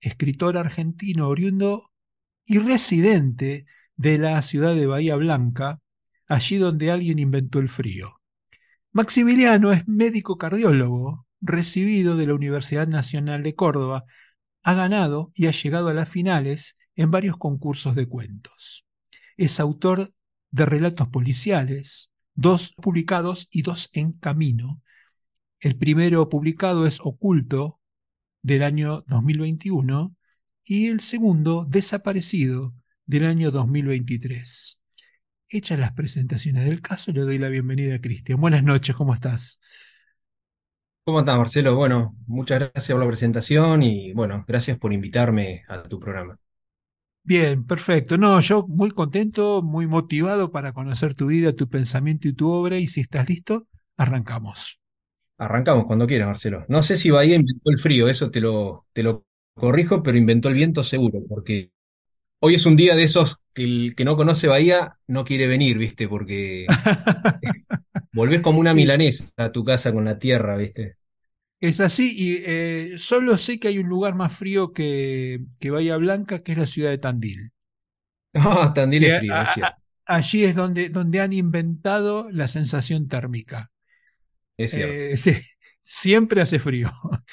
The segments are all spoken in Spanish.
escritor argentino oriundo y residente de la ciudad de Bahía Blanca, allí donde alguien inventó el frío. Maximiliano es médico cardiólogo, recibido de la Universidad Nacional de Córdoba, ha ganado y ha llegado a las finales en varios concursos de cuentos. Es autor de relatos policiales, dos publicados y dos en camino. El primero publicado es Oculto, del año 2021 y el segundo desaparecido del año 2023. Hechas las presentaciones del caso, le doy la bienvenida a Cristian. Buenas noches, ¿cómo estás? ¿Cómo estás, Marcelo? Bueno, muchas gracias por la presentación y bueno, gracias por invitarme a tu programa. Bien, perfecto. No, yo muy contento, muy motivado para conocer tu vida, tu pensamiento y tu obra y si estás listo, arrancamos. Arrancamos cuando quieras, Marcelo. No sé si Bahía inventó el frío, eso te lo, te lo corrijo, pero inventó el viento seguro, porque hoy es un día de esos que el que no conoce Bahía no quiere venir, ¿viste? Porque volvés como una Sí, milanesa a tu casa con la tierra, ¿viste? es así y eh, solo sé que hay un lugar más frío que, que Bahía Blanca, que es la ciudad de Tandil. Ah, Tandil Que es a- frío, es cierto, allí es donde, donde han inventado la sensación térmica. Es cierto. Eh, sí, siempre hace frío.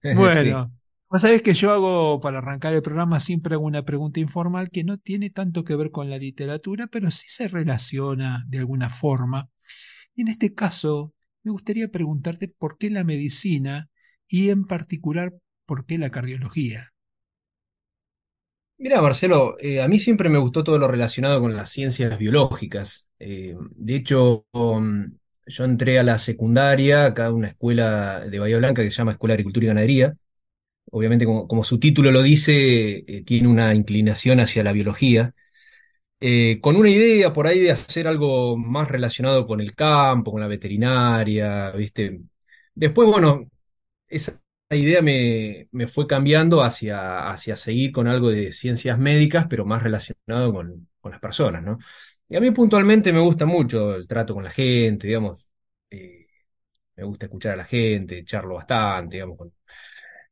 Sí. Bueno, vos sabés que yo hago, para arrancar el programa, siempre hago una pregunta informal que no tiene tanto que ver con la literatura, pero sí se relaciona de alguna forma. Y en este caso, me gustaría preguntarte por qué la medicina y en particular por qué la cardiología. Mira, Marcelo, eh, a mí siempre me gustó todo lo relacionado con las ciencias biológicas. Eh, de hecho, um, yo entré a la secundaria, acá a una escuela de Bahía Blanca que se llama Escuela de Agricultura y Ganadería. Obviamente, como, su título lo dice, eh, tiene una inclinación hacia la biología, eh, con una idea por ahí de hacer algo más relacionado con el campo, con la veterinaria, ¿viste? Después, bueno, esa idea me, me fue cambiando hacia, hacia seguir con algo de ciencias médicas, pero más relacionado con, con las personas, ¿no? Y a mí puntualmente me gusta mucho el trato con la gente, digamos, eh, me gusta escuchar a la gente, charlo bastante, digamos,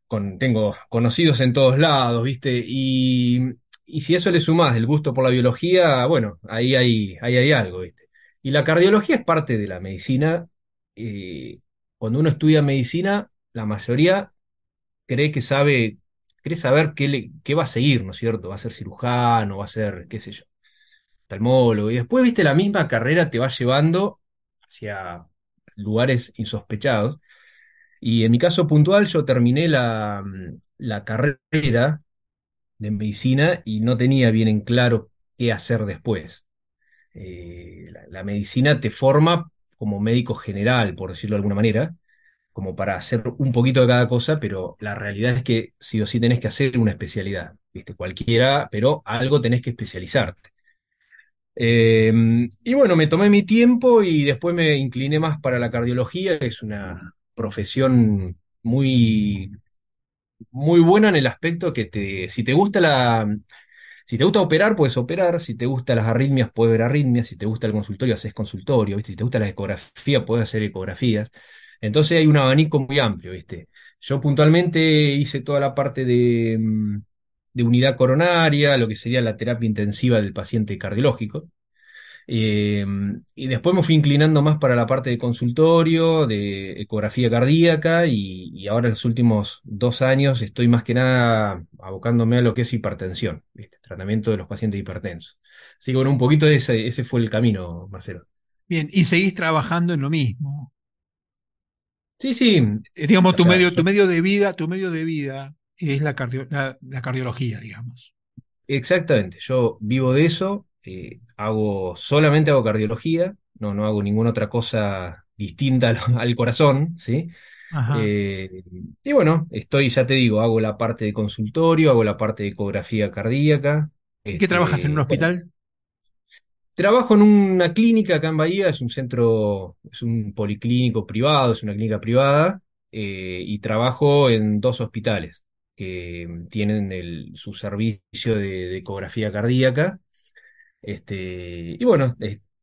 con, tengo conocidos en todos lados, ¿viste? Y, y si eso le sumás el gusto por la biología, bueno, ahí hay, ahí algo, ¿viste? Y la cardiología es parte de la medicina. eh, cuando uno estudia medicina, la mayoría cree que sabe, cree saber qué, le- qué va a seguir, ¿no es cierto? Va a ser cirujano, va a ser, qué sé yo, Y después, viste, la misma carrera te va llevando hacia lugares insospechados. Y en mi caso puntual, yo terminé la, la carrera de medicina y no tenía bien en claro qué hacer después. Eh, la, la medicina te forma como médico general, por decirlo de alguna manera como para hacer un poquito de cada cosa, pero la realidad es que sí o sí tenés que hacer una especialidad, ¿viste? Cualquiera, pero algo tenés que especializarte. Eh, y bueno, me tomé mi tiempo y después me incliné más para la cardiología, que es una profesión muy, muy buena en el aspecto que te, si te gusta la, si te gusta operar, puedes operar, si te gustan las arritmias, puedes ver arritmias, si te gusta el consultorio, haces consultorio, ¿viste? Si te gusta la ecografía, puedes hacer ecografías. Entonces hay un abanico muy amplio, ¿viste? Yo puntualmente hice toda la parte de, mm, de unidad coronaria, lo que sería la terapia intensiva del paciente cardiológico. Eh, y después me fui inclinando más para la parte de consultorio, de ecografía cardíaca, y, y ahora en los últimos dos años estoy más que nada abocándome a lo que es hipertensión. Tratamiento de los pacientes hipertensos. Así que bueno, un poquito ese, ese fue el camino, Marcelo. Bien, y seguís trabajando en lo mismo. Sí, sí. Eh, digamos, O tu sea, medio, tu medio de vida, tu medio de vida es la, cardio- la, la cardiología, digamos. exactamente. Yo vivo de eso, eh, hago, solamente hago cardiología, no, no hago ninguna otra cosa distinta al, al corazón, ¿sí? Ajá. Eh, y bueno, estoy, ya te digo, hago la parte de consultorio, hago la parte de ecografía cardíaca. ¿Y qué trabajas en un Este, hospital? trabajo en una clínica acá en Bahía, es un centro, es un policlínico privado, es una clínica privada, eh, y trabajo en dos hospitales que tienen el- su servicio de, de ecografía cardíaca. Este, y bueno,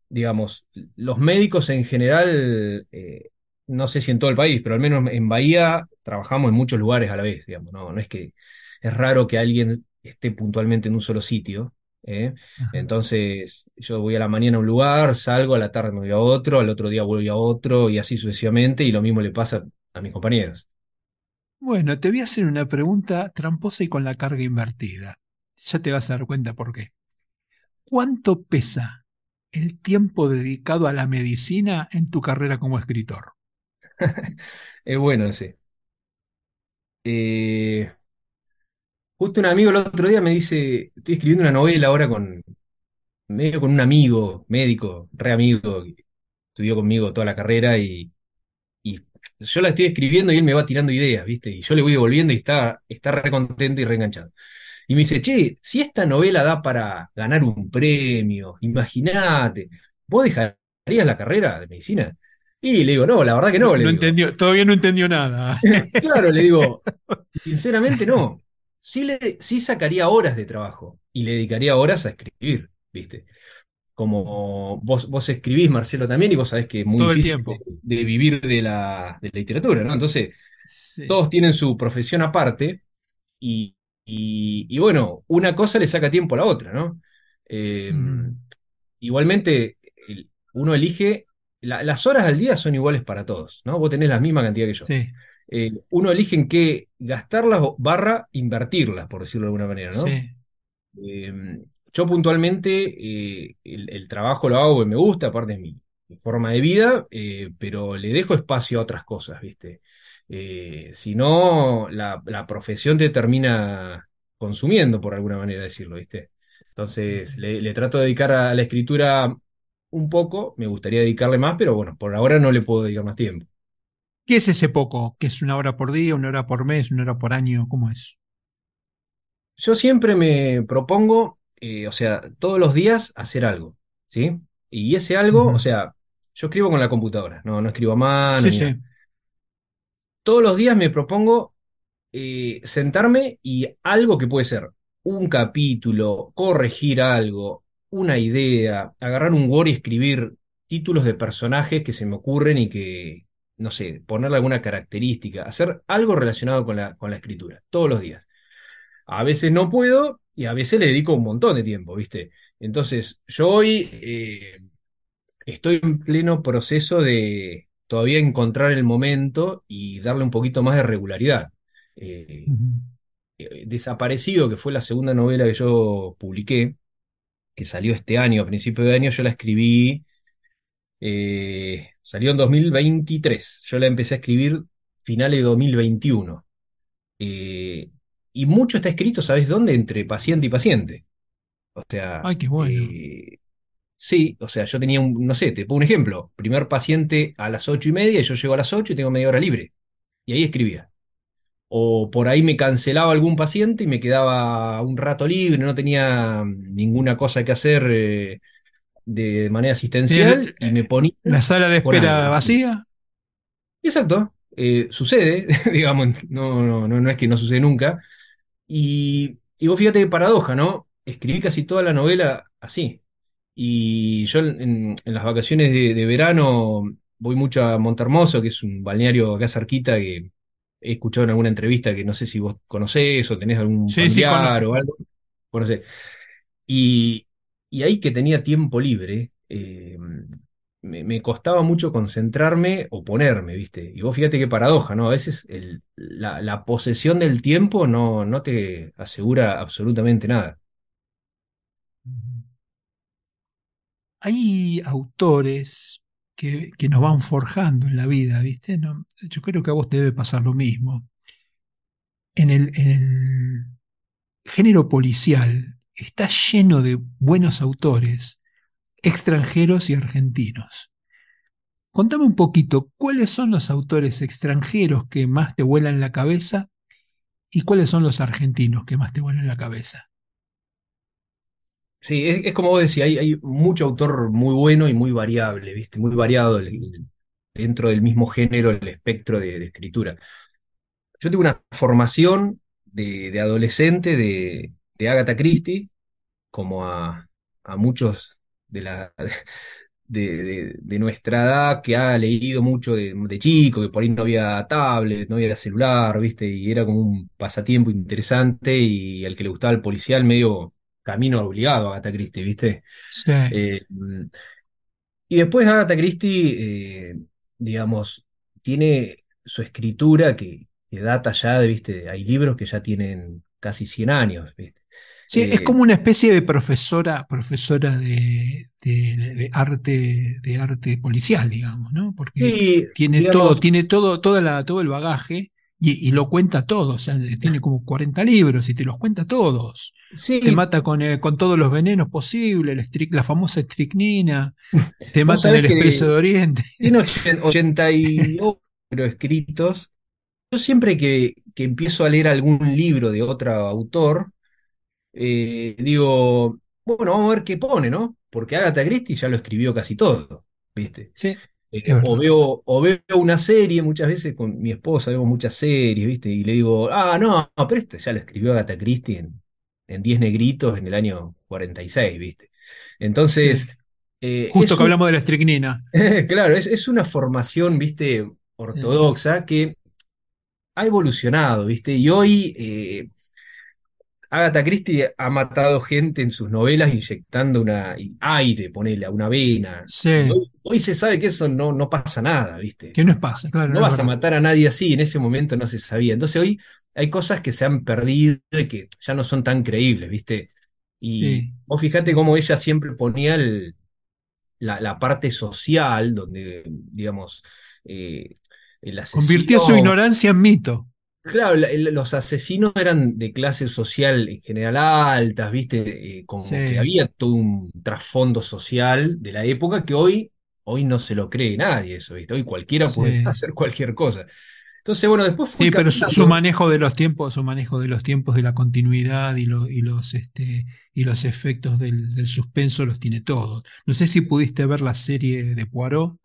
digamos, los médicos en general, eh, no sé si en todo el país, pero al menos en Bahía trabajamos en muchos lugares a la vez, digamos, no, no es que es raro que alguien esté puntualmente en un solo sitio, ¿eh? Entonces, yo voy a la mañana a un lugar, salgo, a la tarde me voy a otro, al otro día voy a otro, y así sucesivamente, y lo mismo le pasa a mis compañeros. Bueno, te voy a hacer una pregunta tramposa y con la carga invertida. Ya te vas a dar cuenta por qué. ¿Cuánto pesa el tiempo dedicado a la medicina en tu carrera como escritor? Es bueno ese. Eh, justo un amigo el otro día me dice, estoy escribiendo una novela ahora con, medio con un amigo, médico, re amigo, que estudió conmigo toda la carrera y, y yo la estoy escribiendo y él me va tirando ideas, ¿viste? Y yo le voy devolviendo y está, está re contento y re enganchado. Y me dice, che, si esta novela da para ganar un premio, imagínate, ¿vos dejarías la carrera de medicina? Y le digo, no, la verdad que No, no, le no entendió, todavía no entendió nada. Claro, le digo, sinceramente no. Sí, le, sí sacaría horas de trabajo y le dedicaría horas a escribir, ¿viste? Como vos, vos escribís, Marcelo, también, y vos sabés que es muy Todo difícil de, vivir de la, de la literatura, ¿no? Entonces, Sí. todos tienen su profesión aparte, y, y- y bueno, una cosa le saca tiempo a la otra, ¿no? Eh, Ujú. igualmente, el- uno elige, la- las horas al día son iguales para todos, ¿no? Vos tenés la misma cantidad que yo. Sí, Eh, uno elige en qué gastarlas barra invertirlas, por decirlo de alguna manera, ¿no? sí. Eh, yo puntualmente eh, el, el trabajo lo hago que me gusta, aparte es mi, mi forma de vida, eh, pero le dejo espacio a otras cosas, ¿viste? Eh, si no, la, la profesión te termina consumiendo, por alguna manera de decirlo, ¿viste? Entonces, le, le trato de dedicar a la escritura un poco, me gustaría dedicarle más, pero bueno, por ahora no le puedo dedicar más tiempo. ¿Qué es ese poco? ¿Qué es una hora por día, una hora por mes, una hora por año? ¿Cómo es? Yo siempre me propongo, eh, o sea, todos los días hacer algo, ¿sí? Y ese algo, o sea, yo escribo con la computadora, no, no escribo a mano sí. Todos los días me propongo eh, sentarme y algo que puede ser un capítulo, corregir algo, una idea, agarrar un Word y escribir títulos de personajes que se me ocurren y que, no sé, ponerle alguna característica, hacer algo relacionado con la, con la escritura, todos los días. A veces no puedo y a veces le dedico un montón de tiempo, ¿viste? Entonces, yo hoy eh, estoy en pleno proceso de todavía encontrar el momento y darle un poquito más de regularidad. Eh, eh, Desaparecido, que fue la segunda novela que yo publiqué, que salió este año, a principio de año, yo la escribí, eh, salió en 2023. Yo la empecé a escribir finales de 2021. Eh, y mucho está escrito, ¿sabes dónde? Entre paciente y paciente. O sea, Ay, qué bueno. eh, sí, o sea, yo tenía un, no sé, te pongo un ejemplo. Primer paciente a las ocho y media y yo llego a las ocho y tengo media hora libre. Y ahí escribía. O por ahí me cancelaba algún paciente y me quedaba un rato libre, no tenía ninguna cosa que hacer eh, de manera ¿Tienes asistencial y me eh, ponía la sala de espera vacía? Exacto, eh, sucede, digamos, no, no, no, no es que no sucede nunca. Y, y vos fíjate qué paradoja, ¿no? Escribí casi toda la novela así. Y yo en, las vacaciones de, de verano voy mucho a Montermoso, que es un balneario acá cerquita que he escuchado en alguna entrevista que no sé si vos conocés o tenés algún Sí, familiar o algo. Bueno, no sé. Y, y ahí que tenía tiempo libre, eh, me, costaba mucho concentrarme o ponerme, ¿viste? Y vos fíjate qué paradoja, ¿no? A veces el- la, posesión del tiempo no, no te asegura absolutamente nada. Hay autores que, que nos van forjando en la vida, ¿viste? No, yo creo que a vos te debe pasar lo mismo. En el género policial está lleno de buenos autores extranjeros y argentinos. Contame un poquito, ¿cuáles son los autores extranjeros que más te vuelan la cabeza y cuáles son los argentinos que más te vuelan la cabeza? Sí, es, como vos decís, hay, hay mucho autor muy bueno y muy variable, ¿viste? Muy variado dentro del mismo género, el espectro de, de escritura. Yo tengo una formación de, de adolescente de, de Agatha Christie, como a, a muchos de, la, de, de- de nuestra edad que ha leído mucho de, de chico, que por ahí no había tablet, no había celular, ¿viste? Y era como un pasatiempo interesante y al que le gustaba el policial, medio camino obligado a Agatha Christie, ¿viste? Sí, Eh, y después Agatha Christie, eh, digamos, tiene su escritura que, que data ya, de, ¿viste? Hay libros que ya tienen casi 100 años, ¿viste? Sí, es Eh, como una especie de profesora, profesora de, de- de arte, de arte policial, digamos, ¿no? Porque sí, tiene todo, tiene todo, toda la, todo el bagaje y, y lo cuenta todo. O sea, tiene como 40 libros y te los cuenta todos. Te mata con, eh, con todos los venenos posibles, la, famosa estricnina, te mata en el Expreso de Oriente. tiene 88 escritos. Yo siempre que, que empiezo a leer algún libro de otro autor, eh, digo, bueno, vamos a ver qué pone, ¿no? Porque Agatha Christie ya lo escribió casi todo, ¿viste? Sí, Eh, o veo, o veo una serie, muchas veces con mi esposa vemos muchas series, ¿viste? Y le digo, ah, no, pero este ya lo escribió Agatha Christie en, en Diez Negritos en el año 46, ¿viste? Entonces, eh, Justo que un, hablamos de la estricnina. claro, es, es una formación, ¿viste? Sí, Ortodoxa que ha evolucionado, ¿viste? Y hoy eh, Agatha Christie ha matado gente en sus novelas inyectando una aire, ponele, a una vena. Sí, hoy, hoy se sabe que eso no, no pasa nada, ¿viste? que no es pasa, claro, No vas a matar a nadie así, en ese momento no se sabía. Entonces hoy hay cosas que se han perdido y que ya no son tan creíbles, ¿viste? Y Sí, vos fijate cómo ella siempre ponía el- la, la parte social, donde, digamos, eh, el Convirtió su ignorancia en mito. Claro, los asesinos eran de clase social en general altas, ¿viste? Eh, como que había todo un trasfondo social de la época que hoy, hoy no se lo cree nadie eso, ¿viste? Hoy cualquiera puede hacer cualquier cosa. Entonces, bueno, después fui Sí, pero su, manejo de los tiempos, su manejo de los tiempos de la continuidad y, lo- y los, este, y los efectos del, del suspenso los tiene todos. No sé si pudiste ver la serie de Poirot,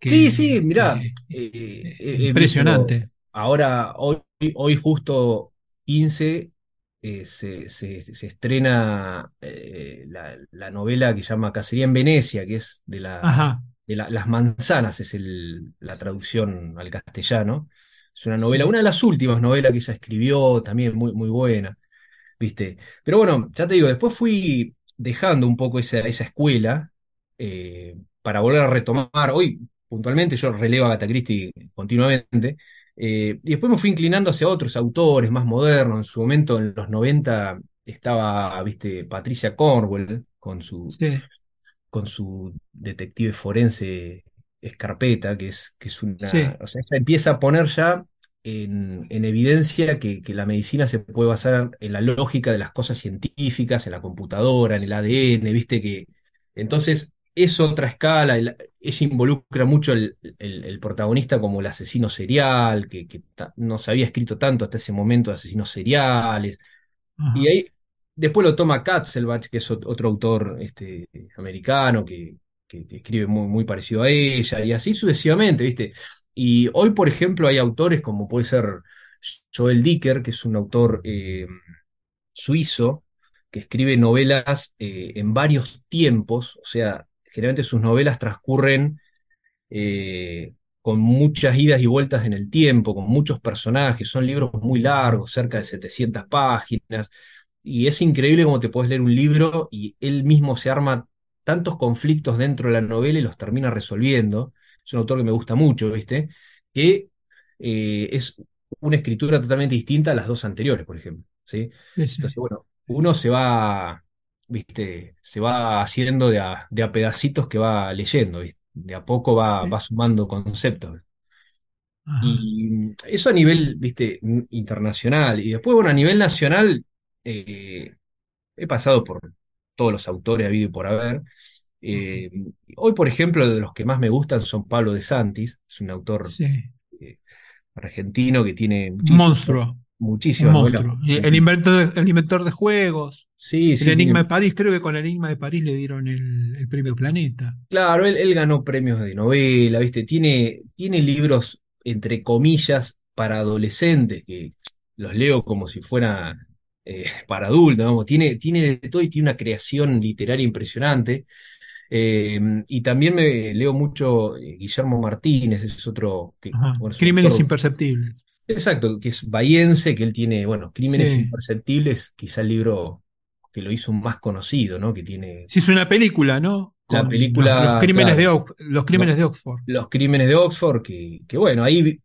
Sí, sí, mirá, eh, eh, visto impresionante. Ahora, hoy, hoy justo 15, eh, se, se- se estrena eh, la, la novela que se llama Cacería en Venecia, que es de la, de la- Las manzanas, es el- la traducción al castellano. Es una novela, sí, una de las últimas novelas que ella escribió, también muy, muy buena. ¿viste? Pero bueno, ya te digo, después fui dejando un poco esa, esa escuela eh, para volver a retomar. Hoy, puntualmente, yo releo a Agatha Christie continuamente. Eh, y después me fui inclinando hacia otros autores más modernos. En su momento, en los 90, estaba, viste, Patricia Cornwell con su, sí, con su detective forense Escarpeta, que es, que es una. sí, O sea, ella empieza a poner ya en, en evidencia que, que la medicina se puede basar en la lógica de las cosas científicas, en la computadora, en el ADN, viste que. Entonces, es otra escala, el- ella involucra mucho el, el- el protagonista como el asesino serial, que, que ta- no se había escrito tanto hasta ese momento de asesinos seriales. Y ahí después lo toma Katzelbach, que es ot- otro autor este, americano que, que- que escribe muy, muy parecido a ella, y así sucesivamente, ¿viste? Y hoy, por ejemplo, hay autores como puede ser Joel Dicker, que es un autor eh, suizo, que escribe novelas eh, en varios tiempos, o sea, generalmente sus novelas transcurren eh, con muchas idas y vueltas en el tiempo, con muchos personajes, son libros muy largos, cerca de 700 páginas, y es increíble cómo te puedes leer un libro y él mismo se arma tantos conflictos dentro de la novela y los termina resolviendo. Es un autor que me gusta mucho, ¿viste? Que eh, es una escritura totalmente distinta a las dos anteriores, por ejemplo. ¿sí? Entonces, bueno, uno se va, ¿viste? Se va haciendo de a, de a pedacitos que va leyendo, ¿viste? De a poco va, va sumando conceptos. Y eso a nivel, viste, internacional. Y después, bueno, a nivel nacional, eh, he pasado por todos los autores habido y por haber. Eh, hoy, por ejemplo, de los que más me gustan son Pablo de Santis, es un autor eh, argentino que tiene monstruo. Muchísimas monstruo. El inventor, el inventor de juegos. Sí, el Enigma de París, creo que con el Enigma de París le dieron el, premio Planeta. Claro, él, él, ganó premios de novela, ¿viste? Tiene, tiene libros entre comillas, para adolescentes, que los leo como si fuera eh, para adultos, tiene, tiene de todo y tiene una creación literaria impresionante. Eh, y también me leo mucho eh, Guillermo Martínez, es otro... Que, Crímenes imperceptibles. Exacto, que es bahiense, que él tiene, bueno, Crímenes imperceptibles, quizá el libro que lo hizo más conocido, ¿no? Que tiene... Sí, es una película, ¿no? la película. Los, crímenes, de, los crímenes de Oxford. Los crímenes de Oxford, que, que bueno, ahí,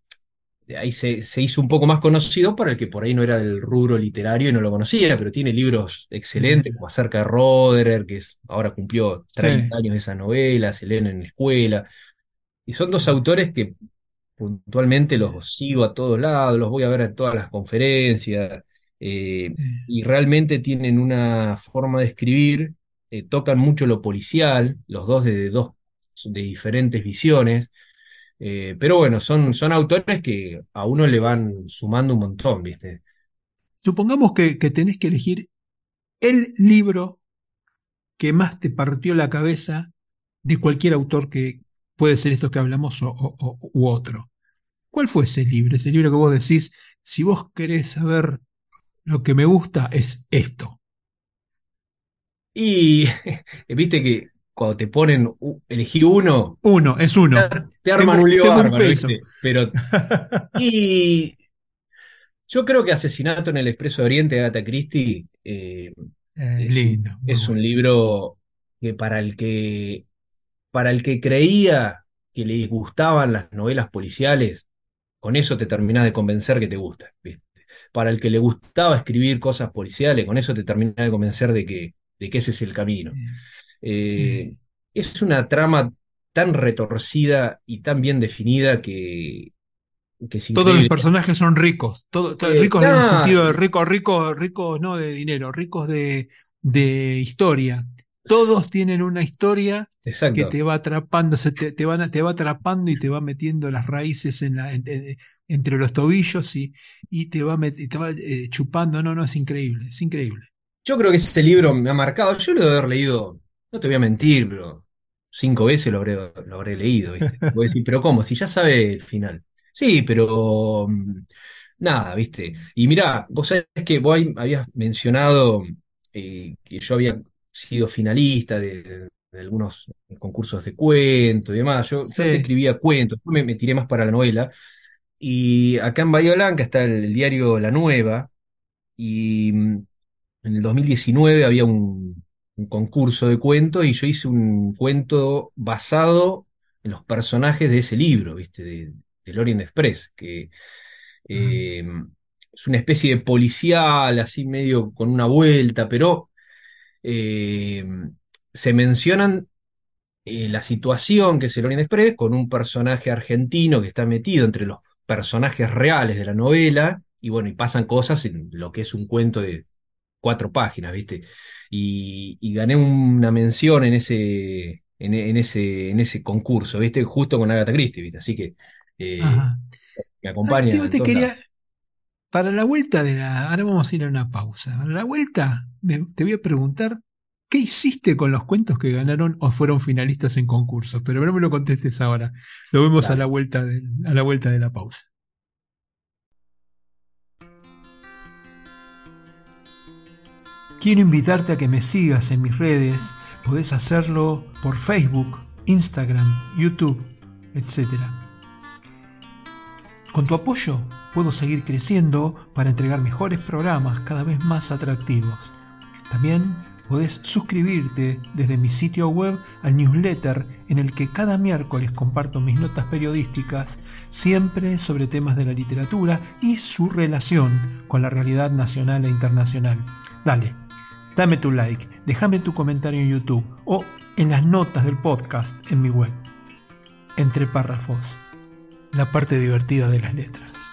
ahí se, se, hizo un poco más conocido para el que por ahí no era del rubro literario y no lo conocía, pero tiene libros excelentes, como acerca de Roderer, que es, ahora cumplió 30 años de esa novela, se leen en la escuela. Y son dos autores que puntualmente los sigo a todos lados, los voy a ver en todas las conferencias, eh, y realmente tienen una forma de escribir eh, tocan mucho lo policial, los dos de, dos de diferentes visiones, eh, pero bueno, son, son autores que a uno le van sumando un montón, ¿viste? Supongamos que, tenés que elegir el libro que más te partió la cabeza de cualquier autor que puede ser esto que hablamos o, u otro. ¿Cuál fue ese libro? Ese libro que vos decís, si vos querés saber lo que me gusta, es esto. Y viste que cuando te ponen, elegí uno. Uno, es uno. Te, arman un lío. Pero. Y. Yo creo que Asesinato en el Expreso de Oriente de Agatha Christie. Eh, es lindo. Es un libro que para el que. Para el que creía que le gustaban las novelas policiales, con eso te terminás de convencer que te gusta, ¿viste? Para el que le gustaba escribir cosas policiales, con eso te terminás de convencer de que, de que ese es el camino. Eh, es una trama tan retorcida y tan bien definida que, Todos los personajes son ricos, todo, eh, ricos en el sentido de ricos, ricos, ricos no de dinero, ricos de, de historia. Todos tienen una historia que te va atrapando, se te, te, te, va atrapando y te va metiendo las raíces en la, entre los tobillos y, y te va, te va eh, chupando. No, no, es increíble, es increíble. Yo creo que ese libro me ha marcado. Yo lo he haber leído, no te voy a mentir, pero cinco veces lo habré, lo habré leído. ¿viste? Voy a decir, pero ¿cómo? Si ya sabe el final. Sí, pero mm, nada, ¿viste? Y mira, vos sabés que vos habías mencionado eh, que yo había sido finalista de, algunos concursos de cuento y demás. Yo, escribía cuentos, me, me, tiré más para la novela. Y acá en Bahía Blanca está el diario La Nueva. Y mm, en el 2019 había un, concurso de cuentos y yo hice un cuento basado en los personajes de ese libro, ¿viste? De, del Orient Express, que eh, es una especie de policial, así medio con una vuelta, pero eh, se mencionan eh, la situación que es el Orient Express con un personaje argentino que está metido entre los personajes reales de la novela, y bueno, y pasan cosas en lo que es un cuento de cuatro páginas, ¿viste? Y, gané una mención en ese, en, ese, en ese concurso, ¿viste? Justo con Agatha Christie, ¿viste? Así que eh, me acompaña. te quería, para la vuelta de la. Ahora vamos a ir a una pausa. Para la vuelta, te voy a preguntar. ¿Qué hiciste con los cuentos que ganaron o fueron finalistas en concursos? Pero no me lo contestes ahora. Lo vemos a, la vuelta de, a la vuelta de la pausa. Quiero invitarte a que me sigas en mis redes. Podés hacerlo por Facebook, Instagram, YouTube, etc. Con tu apoyo puedo seguir creciendo para entregar mejores programas cada vez más atractivos. También podés suscribirte desde mi sitio web al newsletter en el que cada miércoles comparto mis notas periodísticas, siempre sobre temas de la literatura y su relación con la realidad nacional e internacional. Dale, dame tu like, déjame tu comentario en YouTube o en las notas del podcast en mi web. Entre párrafos, la parte divertida de las letras.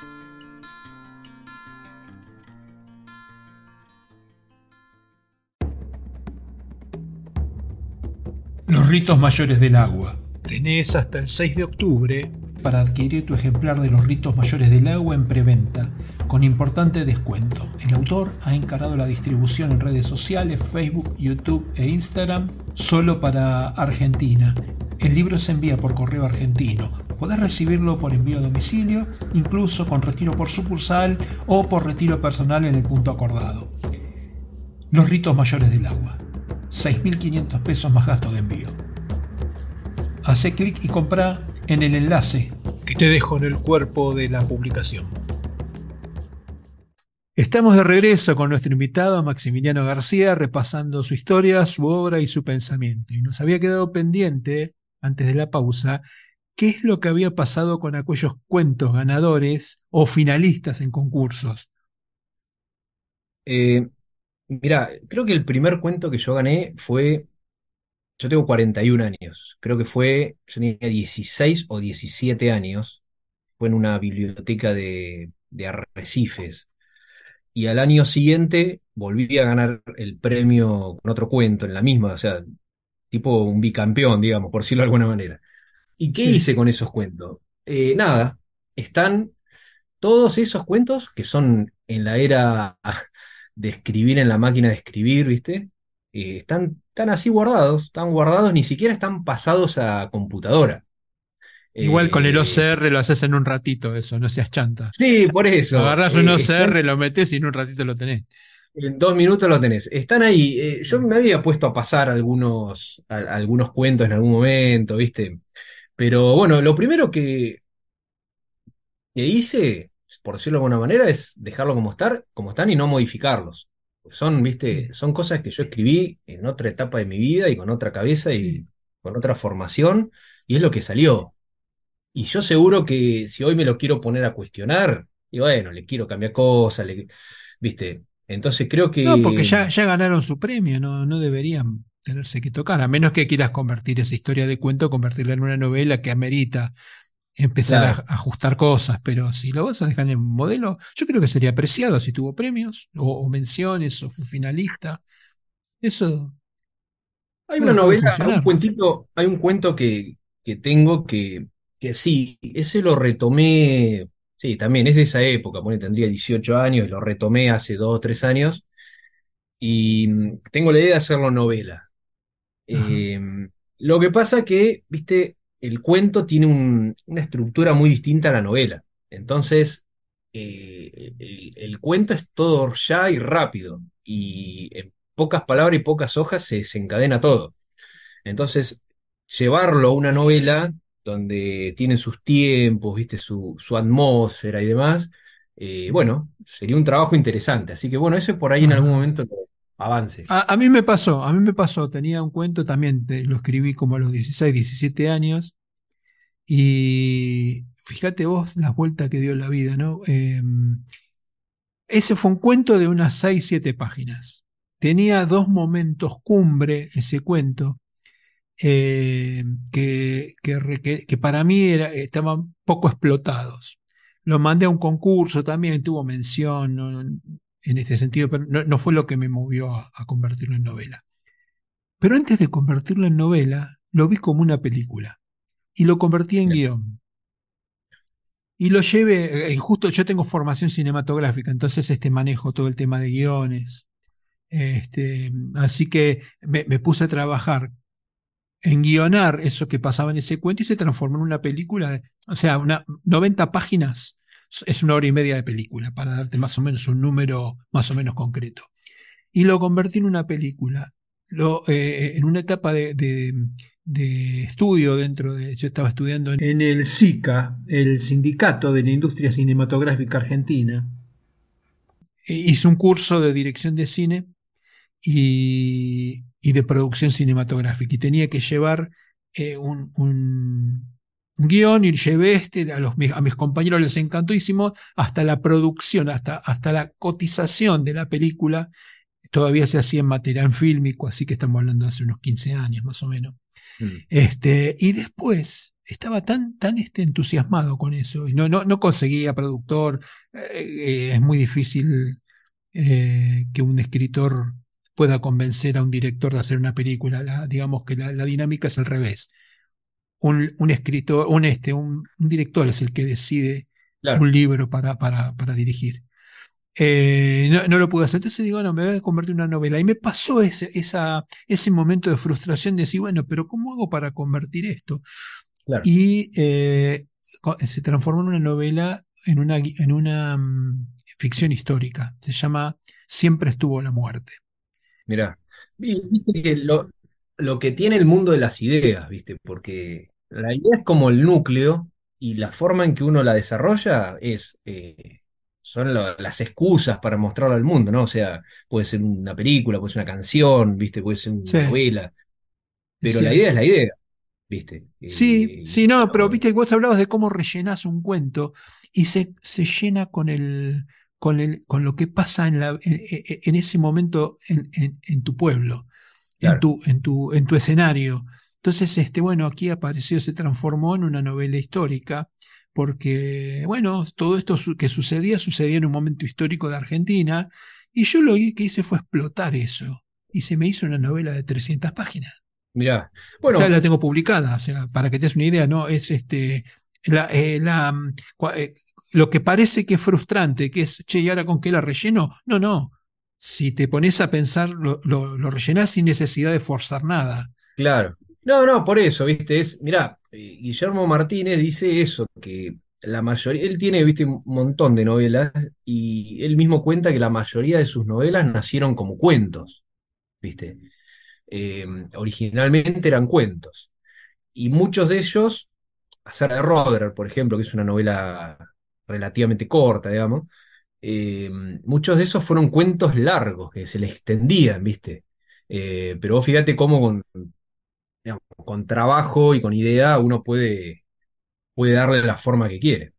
Ritos mayores del agua. Tenés hasta el 6 de octubre para adquirir tu ejemplar de los ritos mayores del agua en preventa, con importante descuento. El autor ha encarado la distribución en redes sociales, Facebook, YouTube e Instagram solo para Argentina. El libro se envía por correo argentino. Podés recibirlo por envío a domicilio, incluso con retiro por sucursal o por retiro personal en el punto acordado. Los ritos mayores del agua. 6.500 pesos más gasto de envío. Hace clic y compra en el enlace que te dejo en el cuerpo de la publicación. Estamos de regreso con nuestro invitado Maximiliano García repasando su historia, su obra y su pensamiento. Y nos había quedado pendiente, antes de la pausa, qué es lo que había pasado con aquellos cuentos ganadores o finalistas en concursos. Eh, Mira, creo que el primer cuento que yo gané fue, yo tengo 41 años, creo que fue, yo tenía 16 o 17 años, fue en una biblioteca de, de Arrecifes. Y al año siguiente volví a ganar el premio con otro cuento en la misma, o sea, tipo un bicampeón, digamos, por decirlo de alguna manera. ¿Y qué Sí. hice con esos cuentos? Eh, nada, están todos esos cuentos que son en la era de escribir en la máquina de escribir, ¿viste? Eh, están, están así guardados, están guardados, ni siquiera están pasados a computadora. Igual con el Eh, OCR lo haces en un ratito, eso, no seas chanta. sí, por eso. Agarrás eh, un están- OCR, lo metes y en un ratito lo tenés. En dos minutos lo tenés. Están ahí. Eh, yo me había puesto a pasar algunos, a- algunos cuentos en algún momento, ¿viste? Pero bueno, lo primero que, que hice, por decirlo de alguna manera, es dejarlo como estar, como están y no modificarlos. Son, ¿viste? Sí. Son cosas que yo escribí en otra etapa de mi vida y con otra cabeza y Sí. con otra formación, y es lo que salió. Y yo seguro que si hoy me lo quiero poner a cuestionar, y bueno, le quiero cambiar cosas, le- ¿viste? Entonces creo que... No, porque ya, ya ganaron su premio, no, no deberían tenerse que tocar, a menos que quieras convertir esa historia de cuento, convertirla en una novela que amerita empezar Claro. a, ajustar cosas, pero si lo vas a dejar en modelo, yo creo que sería apreciado si tuvo premios o, o menciones o fue finalista. Eso Hay una novela, hay un cuentito, hay un cuento que, que tengo que, que sí, ese lo retomé, sí, también es de esa época, pone, tendría 18 años, lo retomé hace 2 o 3 años, y mm, tengo la idea de hacerlo novela. Eh, lo que pasa que, viste, el cuento tiene un- una estructura muy distinta a la novela. Entonces, eh, el, el cuento es todo ya y rápido. Y en pocas palabras y pocas hojas se desencadena todo. Entonces, llevarlo a una novela donde tiene sus tiempos, viste, su, su atmósfera y demás, eh, bueno, sería un trabajo interesante. Así que bueno, eso es por ahí en algún momento avance. A, mí me pasó, a mí me pasó, tenía un cuento también, lo escribí como a los 16, 17 años, y fíjate vos la vuelta que dio la vida, ¿no? Eh, ese fue un cuento de unas 6, 7 páginas. Tenía dos momentos cumbre ese cuento, eh, que, que para mí era- estaban poco explotados. Lo mandé a un concurso también, tuvo mención ¿no? En este sentido, pero no, no fue lo que me movió a, a convertirlo en novela. Pero antes de convertirlo en novela, lo vi como una película y lo convertí en Bien. guion. Y lo llevé, eh, justo yo tengo formación cinematográfica, entonces este manejo todo el tema de guiones. Este, así que me, me puse a trabajar en guionar eso que pasaba en ese cuento y se transformó en una película, de- o sea, una 90 páginas es una hora y media de película, para darte más o menos un número más o menos concreto. Y lo convertí en una película. Eh, en una etapa de, de- estudio dentro de, yo estaba estudiando en, el SICA, el Sindicato de la Industria Cinematográfica Argentina, E hice un curso de dirección de cine y, y de producción cinematográfica. Y tenía que llevar eh, un, guion y llevé este, a, los, a mis compañeros les encantó, hicimos hasta la producción, hasta, hasta la cotización de la película. Todavía se hacía en material fílmico, así que estamos hablando de hace unos 15 años más o menos. Mm. Este, y después estaba tan, tan este, entusiasmado con eso y no, no, no conseguía productor. Eh, eh, es muy difícil eh, que un escritor pueda convencer a un director de hacer una película. La, digamos que la, la, dinámica es al revés. Un, un escritor, un, este, un, un, director es el que decide claro. un libro para, para, para dirigir. Eh, no, no, lo pude hacer. Entonces digo, no, me voy a convertir en una novela. Y me pasó ese, esa, ese momento de frustración de decir, bueno, pero ¿cómo hago para convertir esto? Claro. Y eh, se transformó en una novela, en una, en una um, ficción histórica. Se llama Siempre estuvo la muerte. Mirá, viste que lo, lo que tiene el mundo de las ideas, viste, porque la idea es como el núcleo y la forma en que uno la desarrolla es... Eh, son lo, las excusas para mostrarlo al mundo, ¿no? O sea, puede ser una película, puede ser una canción, ¿viste? Puede ser una sí. novela. Pero sí. la idea es la idea, ¿viste? Sí, eh, sí, no, pero viste que vos hablabas de cómo rellenás un cuento y se, se llena con el, con, el, con lo que pasa en, la, en, en ese momento en, en tu pueblo, claro. en, tu, en, tu, en tu escenario. Entonces, este, bueno, aquí apareció, se transformó en una novela histórica porque, bueno, todo esto que sucedía sucedía en un momento histórico de Argentina, y yo lo que hice fue explotar eso, y se me hizo una novela de 300 páginas. Mirá, bueno. Ya la tengo publicada, o sea, para que te des una idea, ¿no? Es este, la, eh, la, eh, lo que parece que es frustrante, que es, che, ¿y ahora con qué la relleno? No, no. Si te pones a pensar, lo, lo, rellenás sin necesidad de forzar nada. Claro. No, no, por eso, viste, es, mirá, eh, Guillermo Martínez dice eso, que la mayoría, él tiene, viste, un montón de novelas y él mismo cuenta que la mayoría de sus novelas nacieron como cuentos, viste. Eh, originalmente eran cuentos. Y muchos de ellos, Hacer de Roder, por ejemplo, que es una novela relativamente corta, digamos, eh, muchos de esos fueron cuentos largos, que se le extendían, viste. Eh, pero vos fíjate cómo con, digamos, con trabajo y con idea uno puede, puede darle la forma que quiere.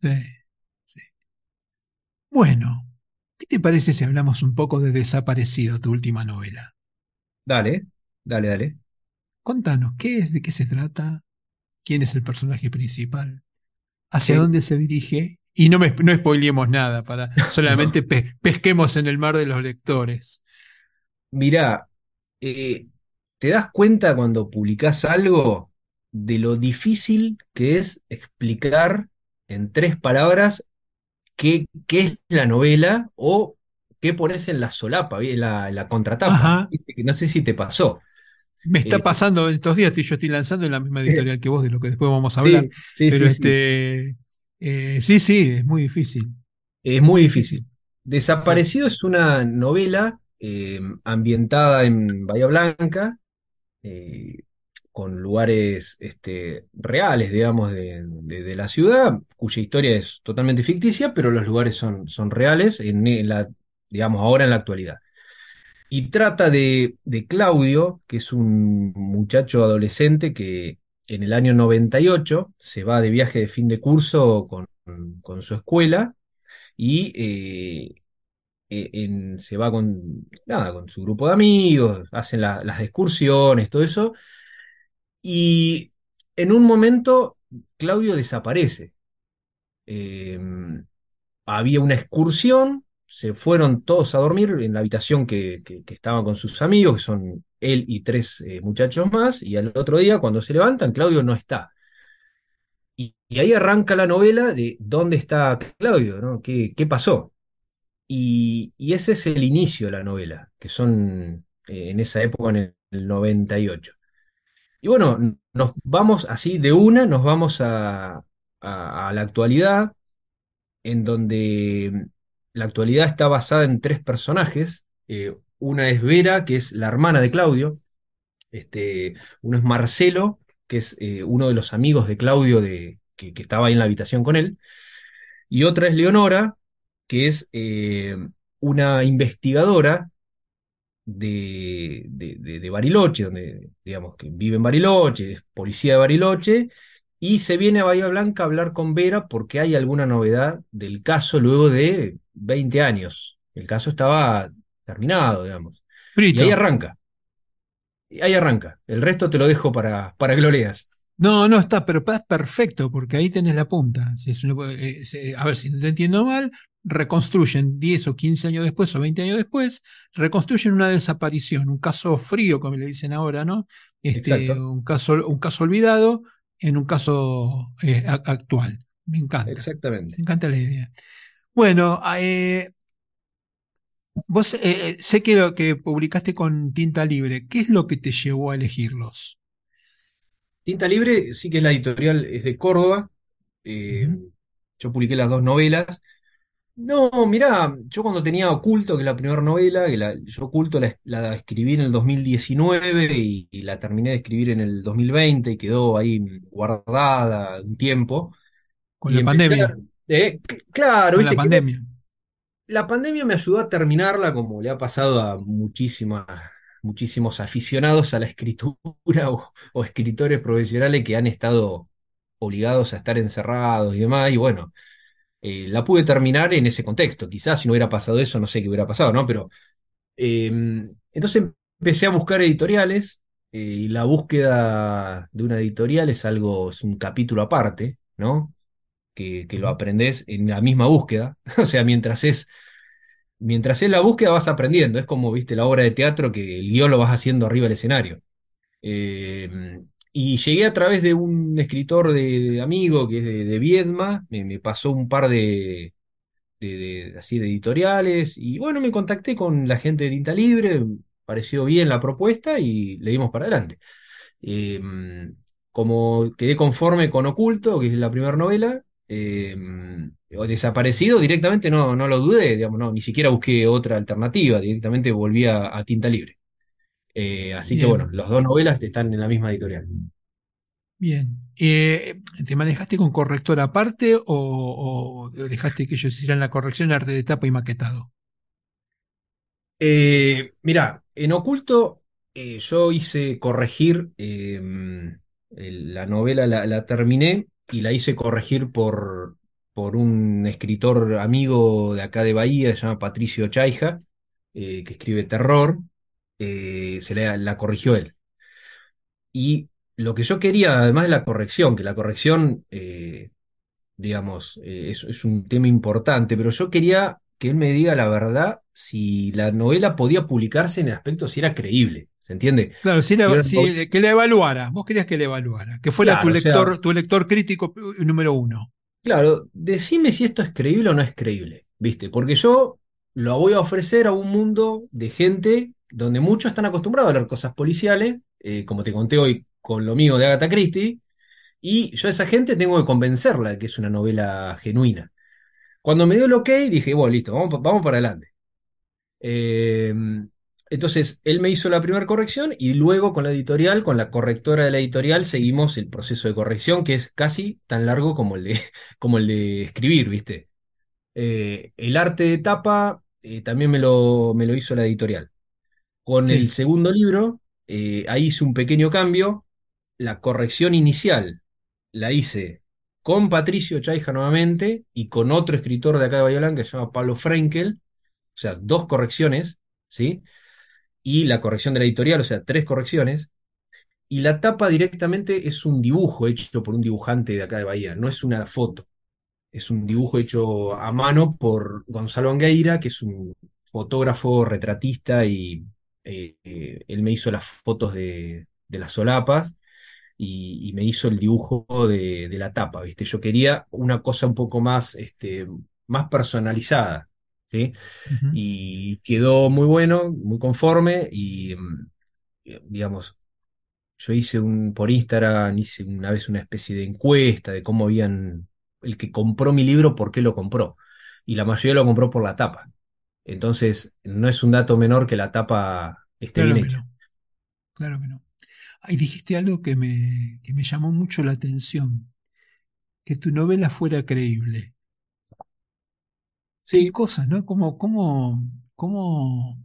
Sí, sí. Bueno, ¿qué te parece si hablamos un poco de Desaparecido, tu última novela? Dale, dale, dale. Contanos, ¿qué es, de qué se trata? ¿Quién es el personaje principal? ¿Hacia sí. dónde se dirige? Y no, me, no spoilemos nada, para solamente pe pesquemos en el mar de los lectores. Mirá, eh, te das cuenta cuando publicás algo de lo difícil que es explicar en tres palabras qué, qué es la novela o qué pones en la solapa, en la, en la contratapa. No sé si te pasó. Me está eh, pasando estos días, yo estoy lanzando en la misma editorial que vos, de lo que después vamos a hablar. Sí, sí, pero sí, este, eh, sí, sí, es muy difícil. Es muy difícil. Desaparecido es una novela eh, ambientada en Bahía Blanca, eh, con lugares este, reales, digamos, de, de, de, la ciudad, cuya historia es totalmente ficticia, pero los lugares son, son reales, en, en la, digamos, ahora en la actualidad. Y trata de, de, Claudio, que es un muchacho adolescente que en el año 98 se va de viaje de fin de curso con, con su escuela y eh, en, se va con, nada, con su grupo de amigos, hacen la, las excursiones, todo eso, y en un momento Claudio desaparece. Eh, había una excursión, se fueron todos a dormir en la habitación que, que, estaban con sus amigos, que son él y tres eh, muchachos más, y al otro día, cuando se levantan, Claudio no está. Y, ahí arranca la novela de dónde está Claudio, ¿no? ¿Qué, qué pasó? Y, y, ese es el inicio de la novela, que son eh, en esa época, en el 98. Y bueno, nos vamos así de una, nos vamos a, a la actualidad, en donde la actualidad está basada en tres personajes. Eh, una es Vera, que es la hermana de Claudio. Este, uno es Marcelo, que es eh, uno de los amigos de Claudio de, que, estaba ahí en la habitación con él. Y otra es Leonora, que es eh, una investigadora de, de, de- de Bariloche, donde, digamos, que vive en Bariloche, es policía de Bariloche, y se viene a Bahía Blanca a hablar con Vera porque hay alguna novedad del caso luego de 20 años. El caso estaba terminado, digamos. Y ahí arranca, y ahí arranca. El resto te lo dejo para, para que lo leas. No, no, está, pero está perfecto, porque ahí tenés la punta. Si es una- eh, se- a ver, si no te entiendo mal, reconstruyen 10 o 15 años después o 20 años después, reconstruyen una desaparición, un caso frío, como le dicen ahora, ¿no? Este, Exacto, un caso, un caso olvidado en un caso eh, actual. Me encanta, exactamente. me encanta la idea. Bueno, eh, vos eh, sé que lo que publicaste con Tinta Libre, ¿qué es lo que te llevó a elegirlos? Tinta Libre sí que es la editorial, es de Córdoba. yo publiqué las dos novelas. No, mirá, yo cuando tenía Oculto, que es la primera novela, que la, yo Oculto la, la escribí en el 2019 y, y la terminé de escribir en el 2020 y quedó ahí guardada un tiempo. Con Y la a... pandemia, eh, claro, con la viste, pandemia. la pandemia me ayudó a terminarla como le ha pasado a muchísimas, muchísimos aficionados a la escritura o, o escritores profesionales que han estado obligados a estar encerrados y demás. Y bueno eh, la pude terminar en ese contexto. Quizás si no hubiera pasado eso, no sé qué hubiera pasado, ¿no? Pero eh, entonces empecé a buscar editoriales eh, y la búsqueda de una editorial es algo, es un capítulo aparte, ¿no? Que, que lo aprendes en la misma búsqueda. O sea, mientras es, mientras es la búsqueda vas aprendiendo. Es como, viste, la obra de teatro que el guion lo vas haciendo arriba del escenario. Eh, y llegué a través de un escritor de, amigo que es de, de Viedma, me, pasó un par de, así de editoriales y bueno, me contacté con la gente de Tinta Libre, pareció bien la propuesta y le dimos para adelante. Eh, como quedé conforme con Oculto, que es la primera novela, eh, o Desaparecido, directamente no, no lo dudé, digamos, no, ni siquiera busqué otra alternativa, directamente volví a Tinta Libre. Eh, así que bueno, las dos novelas están en la misma editorial. bien. Eh, ¿te manejaste con corrector aparte o, o dejaste que ellos hicieran la corrección arte de tapa y maquetado? Eh, mira, en Oculto eh, yo hice corregir el- la novela, la, la terminé y la hice corregir por, por un escritor amigo de acá de Bahía, se llama Patricio Chaija, que escribe terror, eh, se la, la corrigió él. Y lo que yo quería, además de la corrección, que la corrección, eh, digamos, eh, es, es un tema importante, pero yo quería que él me diga la verdad si la novela podía publicarse en el aspecto si era creíble, ¿se entiende? Claro, si Si era si- que la evaluara, vos querías que la evaluara, que fuera tu claro, o sea, lector, tu lector crítico número uno. claro, decime si esto es creíble o no es creíble, ¿viste? Porque yo lo voy a ofrecer a un mundo de gente donde muchos están acostumbrados a leer cosas policiales, eh, como te conté hoy con lo mío de Agatha Christie, y yo a esa gente tengo que convencerla de que es una novela genuina. Cuando me dio el ok, dije, bueno, listo, vamos, vamos para adelante. Eh, entonces, él me hizo la primera corrección y luego con la editorial, con la correctora de la editorial, seguimos el proceso de corrección que es casi tan largo como el de, como el de escribir, ¿viste? Eh, el arte de tapa eh, también me lo, me lo hizo la editorial. Con el segundo libro, eh, ahí hice un pequeño cambio. La corrección inicial la hice con Patricio Chaija nuevamente y con otro escritor de acá de Blanca que se llama Pablo Frenkel. O sea, dos correcciones, ¿sí? Y la corrección de la editorial, o sea, tres correcciones. Y la tapa directamente es un dibujo hecho por un dibujante de acá de Bahía, no es una foto. Es un dibujo hecho a mano por Gonzalo Angueira, que es un fotógrafo, retratista, y eh, eh, él me hizo las fotos de, de las solapas y, y me hizo el dibujo de, de la tapa, ¿viste? Yo quería una cosa un poco más, este, más personalizada, ¿sí? Y quedó muy bueno, muy conforme, y mm, digamos, yo hice un, por Instagram, hice una vez una especie de encuesta de cómo habían, el que compró mi libro, por qué lo compró. Y la mayoría lo compró por la tapa. Entonces, no es un dato menor que la tapa esté bien Claro hecha. no, claro que no. Ahí dijiste algo que me, que me llamó mucho la atención, que tu novela fuera creíble. Qué Sí, cosa, ¿no? ¿Cómo, cómo, cómo,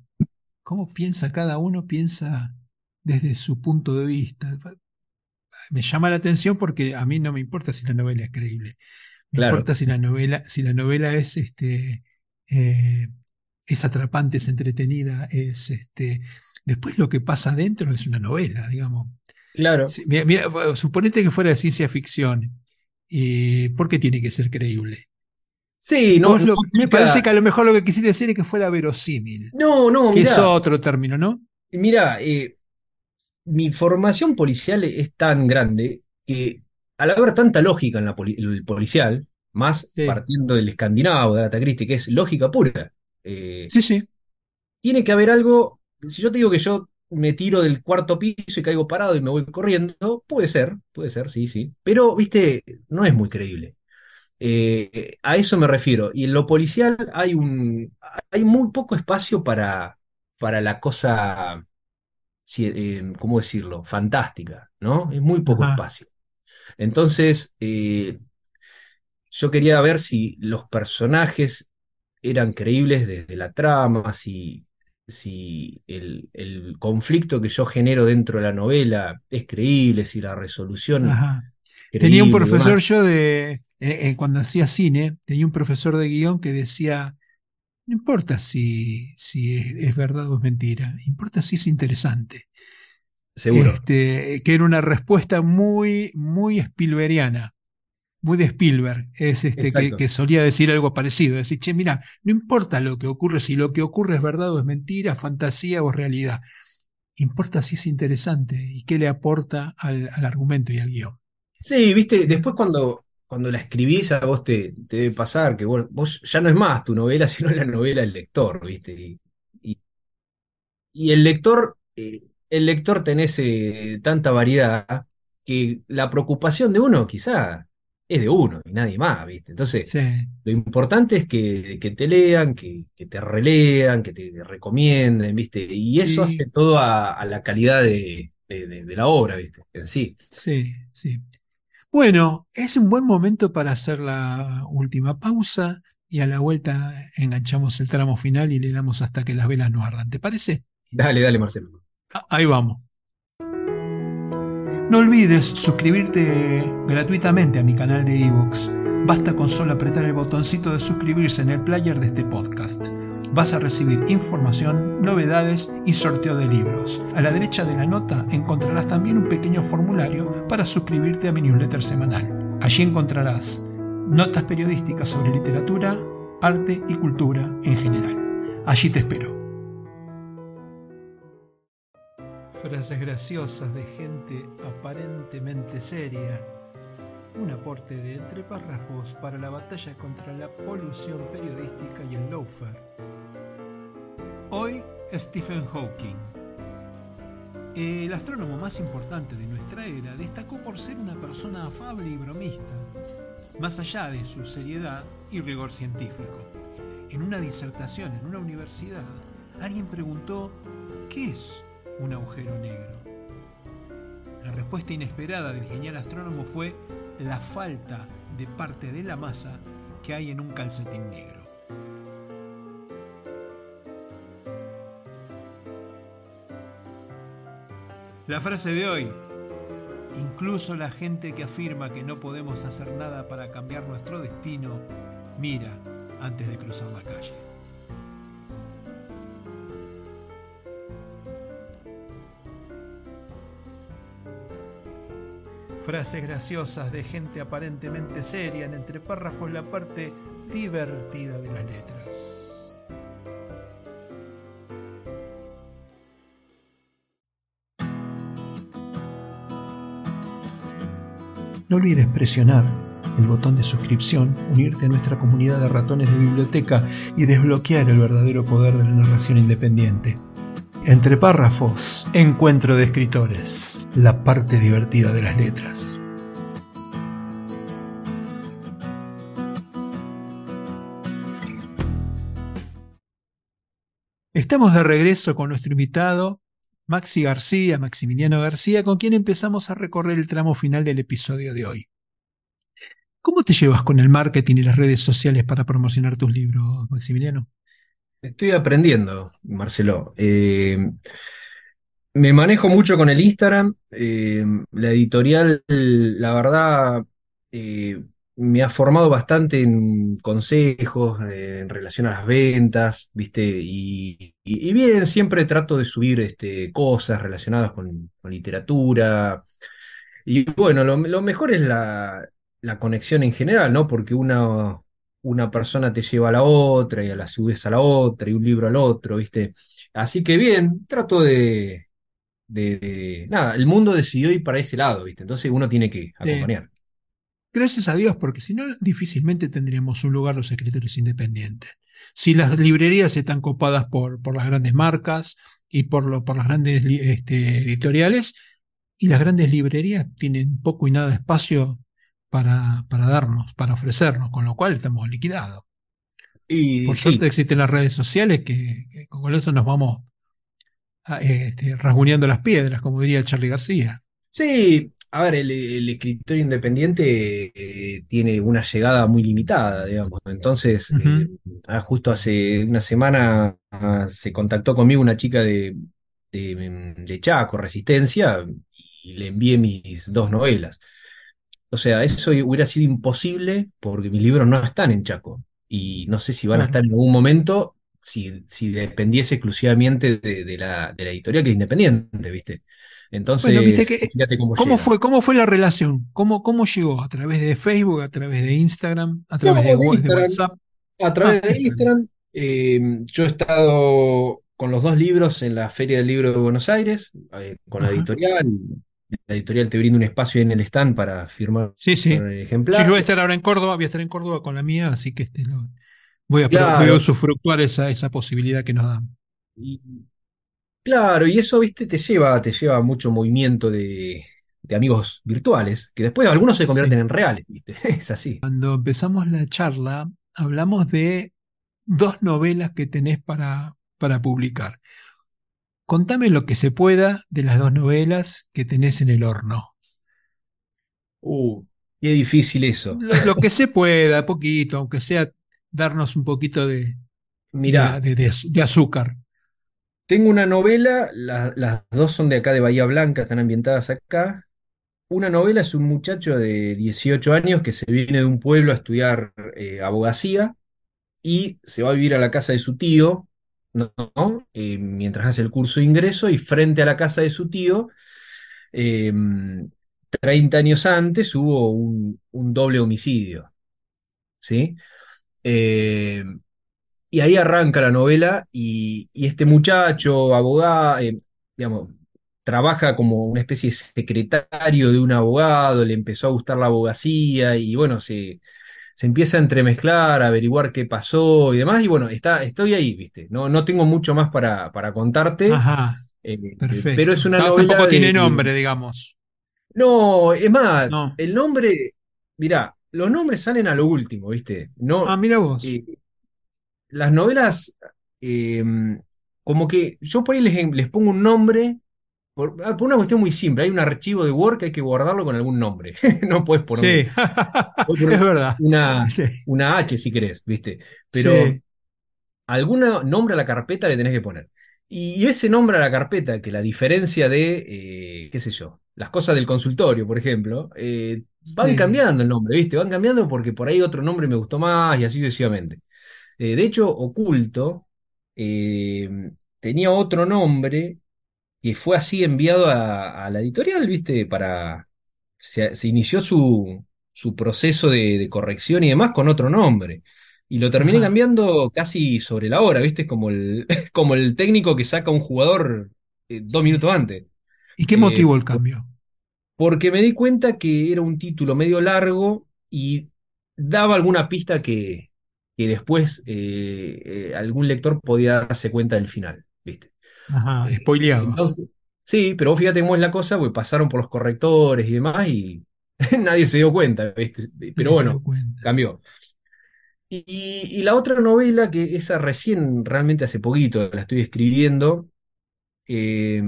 cómo piensa cada uno, piensa desde su punto de vista. Me llama la atención porque a mí no me importa si la novela es creíble. Me Claro. importa si la novela, si la novela es este eh, es atrapante, es entretenida, es este. Después lo que pasa adentro es una novela, digamos. Claro. Sí, mira, mira, suponete que fuera de ciencia ficción. ¿Y por qué tiene que ser creíble? Sí, no, lo- me parece que a lo mejor lo que quisiste decir es que fuera verosímil. No, no, mirá, es otro término, ¿no? mirá, eh, mi formación policial es tan grande que al haber tanta lógica en la poli- el policial, más Sí. partiendo del escandinavo de Agatha Christie, que es lógica pura, eh, Sí, sí. tiene que haber algo. Si yo te digo que yo me tiro del cuarto piso y caigo parado y me voy corriendo, puede ser, puede ser, sí, sí. Pero, viste, no es muy creíble. Eh, a eso me refiero. Y en lo policial hay un, hay muy poco espacio para, para la cosa, eh, ¿cómo decirlo? Fantástica, ¿no? Es muy poco Ajá. espacio. Entonces, eh, yo quería ver si los personajes eran creíbles desde la trama, si, si el, el conflicto que yo genero dentro de la novela es creíble, si la resolución Ajá. Tenía un profesor demás. yo de, eh, eh, cuando hacía cine, tenía un profesor de guion que decía, no importa si, si es, es verdad o es mentira, importa si es interesante. Seguro. Este, que era una respuesta muy, muy Spielbergiana, muy de Spielberg, es este, que, solía decir algo parecido, decir, che, mira, no importa lo que ocurre, si lo que ocurre es verdad o es mentira, fantasía o realidad, importa si es interesante y qué le aporta al, al argumento y al guion. Sí, viste, después cuando, cuando la escribís a vos te, te debe pasar que vos, vos ya no es más tu novela, sino la novela del lector, viste. Y, y- y el lector, eh, el lector tenés eh, tanta variedad que la preocupación de uno quizá es de uno y nadie más, viste. Entonces, Sí, lo importante es que, que te lean, que, que te relean, que te recomienden, viste. Y eso Sí. hace todo a, a la calidad de, de- de- de la obra, viste, en sí. sí, sí. Bueno, es un buen momento para hacer la última pausa y a la vuelta enganchamos el tramo final y le damos hasta que las velas no ardan. ¿Te parece? Dale, dale, Marcelo. Ah, Ahí vamos. No olvides suscribirte gratuitamente a mi canal de ebooks. Basta con solo apretar el botoncito de suscribirse en el player de este podcast. Vas a recibir información, novedades y sorteo de libros. A la derecha de la nota encontrarás también un pequeño formulario para suscribirte a mi newsletter semanal. Allí encontrarás notas periodísticas sobre literatura, arte y cultura en general. Allí te espero. Frases graciosas de gente aparentemente seria. Un aporte de entre párrafos para la batalla contra la polución periodística y el lawfare. Hoy, Stephen Hawking. El astrónomo más importante de nuestra era destacó por ser una persona afable y bromista, más allá de su seriedad y rigor científico. En una disertación en una universidad, alguien preguntó, ¿qué es un agujero negro? La respuesta inesperada del genial astrónomo fue la falta de parte de la masa que hay en un calcetín negro. La frase de hoy. Incluso la gente que afirma que no podemos hacer nada para cambiar nuestro destino, mira antes de cruzar la calle. Frases graciosas de gente aparentemente seria en entre párrafos la parte divertida de las letras. No olvides presionar el botón de suscripción, unirte a nuestra comunidad de ratones de biblioteca y desbloquear el verdadero poder de la narración independiente. Entre párrafos, encuentro de escritores, la parte divertida de las letras. Estamos de regreso con nuestro invitado, Maxi García, Maximiliano García, con quien empezamos a recorrer el tramo final del episodio de hoy. ¿Cómo te llevas con el marketing y las redes sociales para promocionar tus libros, Maximiliano? Estoy aprendiendo, Marcelo. Eh, me manejo mucho con el Instagram. eh, la editorial, la verdad, eh, me ha formado bastante en consejos en relación a las ventas, ¿viste? Y, bien, siempre trato de subir este, cosas relacionadas con, literatura. Y bueno, lo, mejor es la, la conexión en general, ¿no? Porque una, una persona te lleva a la otra y a la su vez a la otra y un libro al otro, ¿viste? Así que bien, trato de, de, de- nada, el mundo decidió ir para ese lado, ¿viste? Entonces uno tiene que Eh, acompañar. gracias a Dios, porque si no, difícilmente tendríamos un lugar los escritores independientes. Si las librerías están copadas por, por las grandes marcas y por, lo, por las grandes este, editoriales, y las grandes librerías tienen poco y nada de espacio para, para darnos, para ofrecernos, con lo cual estamos liquidados. Y Por suerte sí, existen las redes sociales que, que con eso nos vamos a- este, rasguñando las piedras, como diría Charlie García. sí, a ver, el, el escritor independiente eh, tiene una llegada muy limitada, digamos. Entonces, eh, ah, justo hace una semana ah, se contactó conmigo una chica de, de, de Chaco, Resistencia, y le envié mis dos novelas. O sea, eso hubiera sido imposible porque mis libros no están en Chaco. Y no sé si van a estar en algún momento si, si dependiese exclusivamente de, de la, de la editorial que es independiente, ¿viste? Bueno, viste Entonces, que, fíjate cómo ¿cómo fue, cómo fue la relación? ¿Cómo, cómo llegó? ¿A través de Facebook, a través de Instagram, a través de, de wa- de Instagram, WhatsApp? a través Ah, de Instagram. Eh, yo he estado con los dos libros en la Feria del Libro de Buenos Aires, eh, con la editorial. La editorial te brinda un espacio en el stand para firmar Sí, sí. Sí, yo voy a estar ahora en Córdoba, voy a estar en Córdoba con la mía, así que este, lo- voy a, pro- voy a Claro, usufructuar esa, esa posibilidad que nos dan. y, claro, y eso, viste, te lleva, te lleva mucho movimiento de, de amigos virtuales, que después algunos se Sí. convierten en reales, viste, es así. Cuando empezamos la charla, hablamos de dos novelas que tenés para, para publicar. Contame lo que se pueda de las dos novelas que tenés en el horno. Uh, qué difícil eso. Lo, lo que se pueda, poquito, aunque sea darnos un poquito de, Mirá, de- de az- de azúcar. tengo una novela, la- las dos son de acá de Bahía Blanca, están ambientadas acá. Una novela es un muchacho de 18 años que se viene de un pueblo a estudiar eh, abogacía y se va a vivir a la casa de su tío, ¿no? Eh, mientras hace el curso de ingreso y frente a la casa de su tío, eh, 30 años antes hubo un, un doble homicidio, ¿sí? Eh, y ahí arranca la novela y, y este muchacho, abogado, eh, digamos, trabaja como una especie de secretario de un abogado, le empezó a gustar la abogacía y bueno, se, se empieza a entremezclar, a averiguar qué pasó y demás. Y bueno, está, estoy ahí, ¿viste? No, no tengo mucho más para, para contarte, Ajá, eh, pero es perfecto. una novela Tampoco de... tiene nombre, digamos. No, es más, No. el nombre, mirá, los nombres salen a lo último, ¿viste? Ah, No, mira vos. eh, las novelas, eh, como que yo por ahí les, les pongo un nombre, por, ah, por una cuestión muy simple, hay un archivo de Word que hay que guardarlo con algún nombre, no puedes Sí, poner es verdad. una, Sí, una H si querés, ¿viste? Pero sí, algún nombre a la carpeta le tenés que poner. Y ese nombre a la carpeta, que la diferencia de, eh, qué sé yo, las cosas del consultorio, por ejemplo, eh, van sí. cambiando el nombre, ¿viste? Van cambiando porque por ahí otro nombre me gustó más y así sucesivamente. Eh, de hecho, Oculto tenía otro nombre que fue así enviado a, a la editorial, ¿viste? Para, se, se inició su, su proceso de, de corrección y demás con otro nombre. Y lo terminé Ajá. cambiando casi sobre la hora, ¿viste? Es como el, como el técnico que saca a un jugador eh, dos minutos antes. ¿Y qué Eh, motivó el cambio? porque me di cuenta que era un título medio largo y daba alguna pista que, que después eh, algún lector podía darse cuenta del final. Ajá, entonces, sí, pero vos fíjate cómo es la cosa, porque pasaron por los correctores y demás y nadie se dio cuenta, ¿viste? Pero Nadie se dio bueno, cuenta. cambió. Y, y la otra novela, que esa recién, realmente hace poquito, la estoy escribiendo, eh,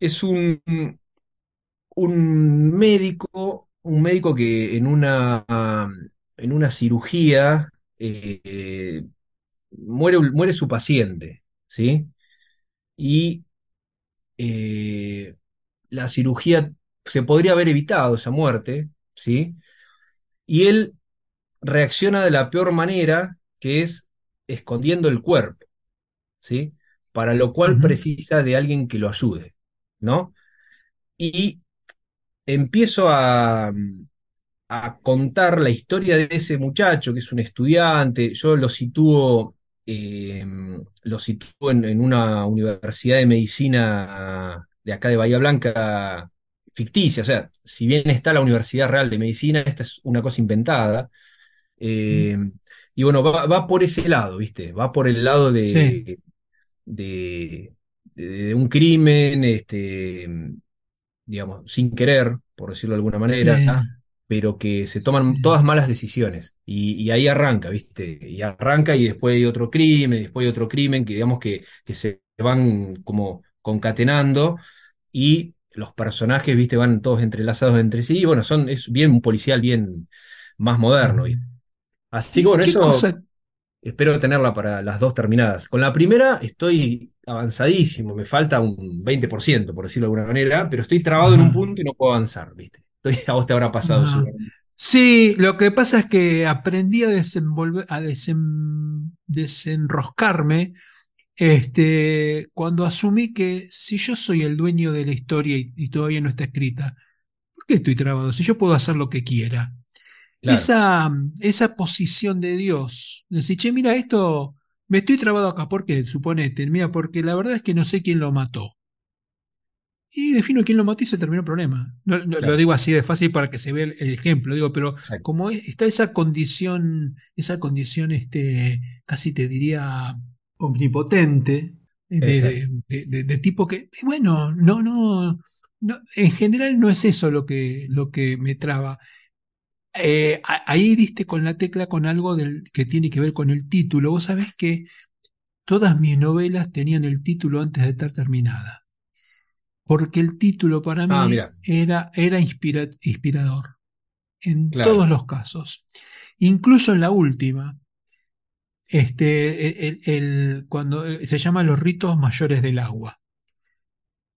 es un, un médico, un médico que en una, en una cirugía eh, muere, muere su paciente, ¿sí? Y eh, la cirugía se podría haber evitado esa muerte, ¿sí? Y él reacciona de la peor manera, que es escondiendo el cuerpo, ¿sí? Para lo cual precisa de alguien que lo ayude, ¿no? Y empiezo a, a contar la historia de ese muchacho, que es un estudiante, yo lo sitúo, eh, lo sitúo en, en una universidad de medicina de acá de Bahía Blanca, ficticia, o sea, si bien está la Universidad Real de Medicina, esta es una cosa inventada. eh, y bueno, va, va por ese lado, ¿viste? Va por el lado Sí, de, de, de un crimen, este, digamos, sin querer, por decirlo de alguna manera, sí, pero que se toman todas malas decisiones. Y, y ahí arranca, ¿viste? Y arranca y después hay otro crimen, después hay otro crimen, que digamos que, que se van como concatenando y los personajes, ¿viste? Van todos entrelazados entre sí. Y bueno, son, es bien un policial bien más moderno. ¿viste? Así que ¿Y bueno, eso cosa? espero tenerla para las dos terminadas. Con la primera estoy avanzadísimo, me falta un 20%, por decirlo de alguna manera, pero estoy trabado en un punto y no puedo avanzar, ¿viste? A vos te habrá pasado. Sí, lo que pasa es que aprendí a desenvolver, a desen- desenroscarme, este, cuando asumí que si yo soy el dueño de la historia y, y todavía no está escrita, ¿por qué estoy trabado? Si yo puedo hacer lo que quiera. Claro. Esa, esa posición de Dios, decir, che, mira, esto, me estoy trabado acá, ¿por qué? Suponete, mira, porque la verdad es que no sé quién lo mató. Y defino quién lo mató y se terminó el problema. No, no, lo digo así de fácil para que se vea el, el ejemplo, digo, pero exacto. como es- está esa condición, esa condición, este, casi te diría, omnipotente, de, Exacto. de- de- de- de tipo que, bueno, no, no, no, en general no es eso lo que, lo que me traba. Eh, ahí diste con la tecla con algo del, que tiene que ver con el título. Vos sabés que todas mis novelas tenían el título antes de estar terminada porque el título para Ah, mí era, era inspira- inspirador en claro. todos los casos. Incluso en la última, este, el, el- cuando eh, se llama Los ritos mayores del agua.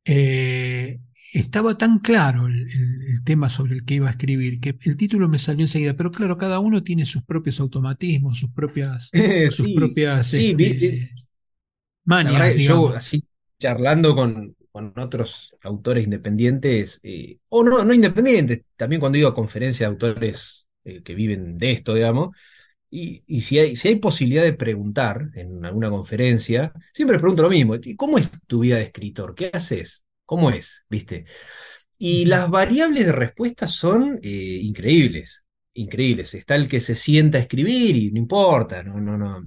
Eh, estaba tan claro el, tema sobre el que iba a escribir que el título me salió enseguida, pero claro, cada uno tiene sus propios automatismos, sus propias, sus Sí, propias sí, este, manias, yo así charlando con, con otros autores independientes, eh, o no, no independientes, también cuando iba a conferencias de autores eh, que viven de esto, digamos, Y, y si hay, si hay posibilidad de preguntar en alguna conferencia, siempre les pregunto lo mismo. ¿y ¿Cómo es tu vida de escritor? ¿Qué haces? ¿Cómo es? ¿Viste? Y las variables de respuesta son eh, increíbles. Increíbles. Está el que se sienta a escribir y no importa, no, no, no.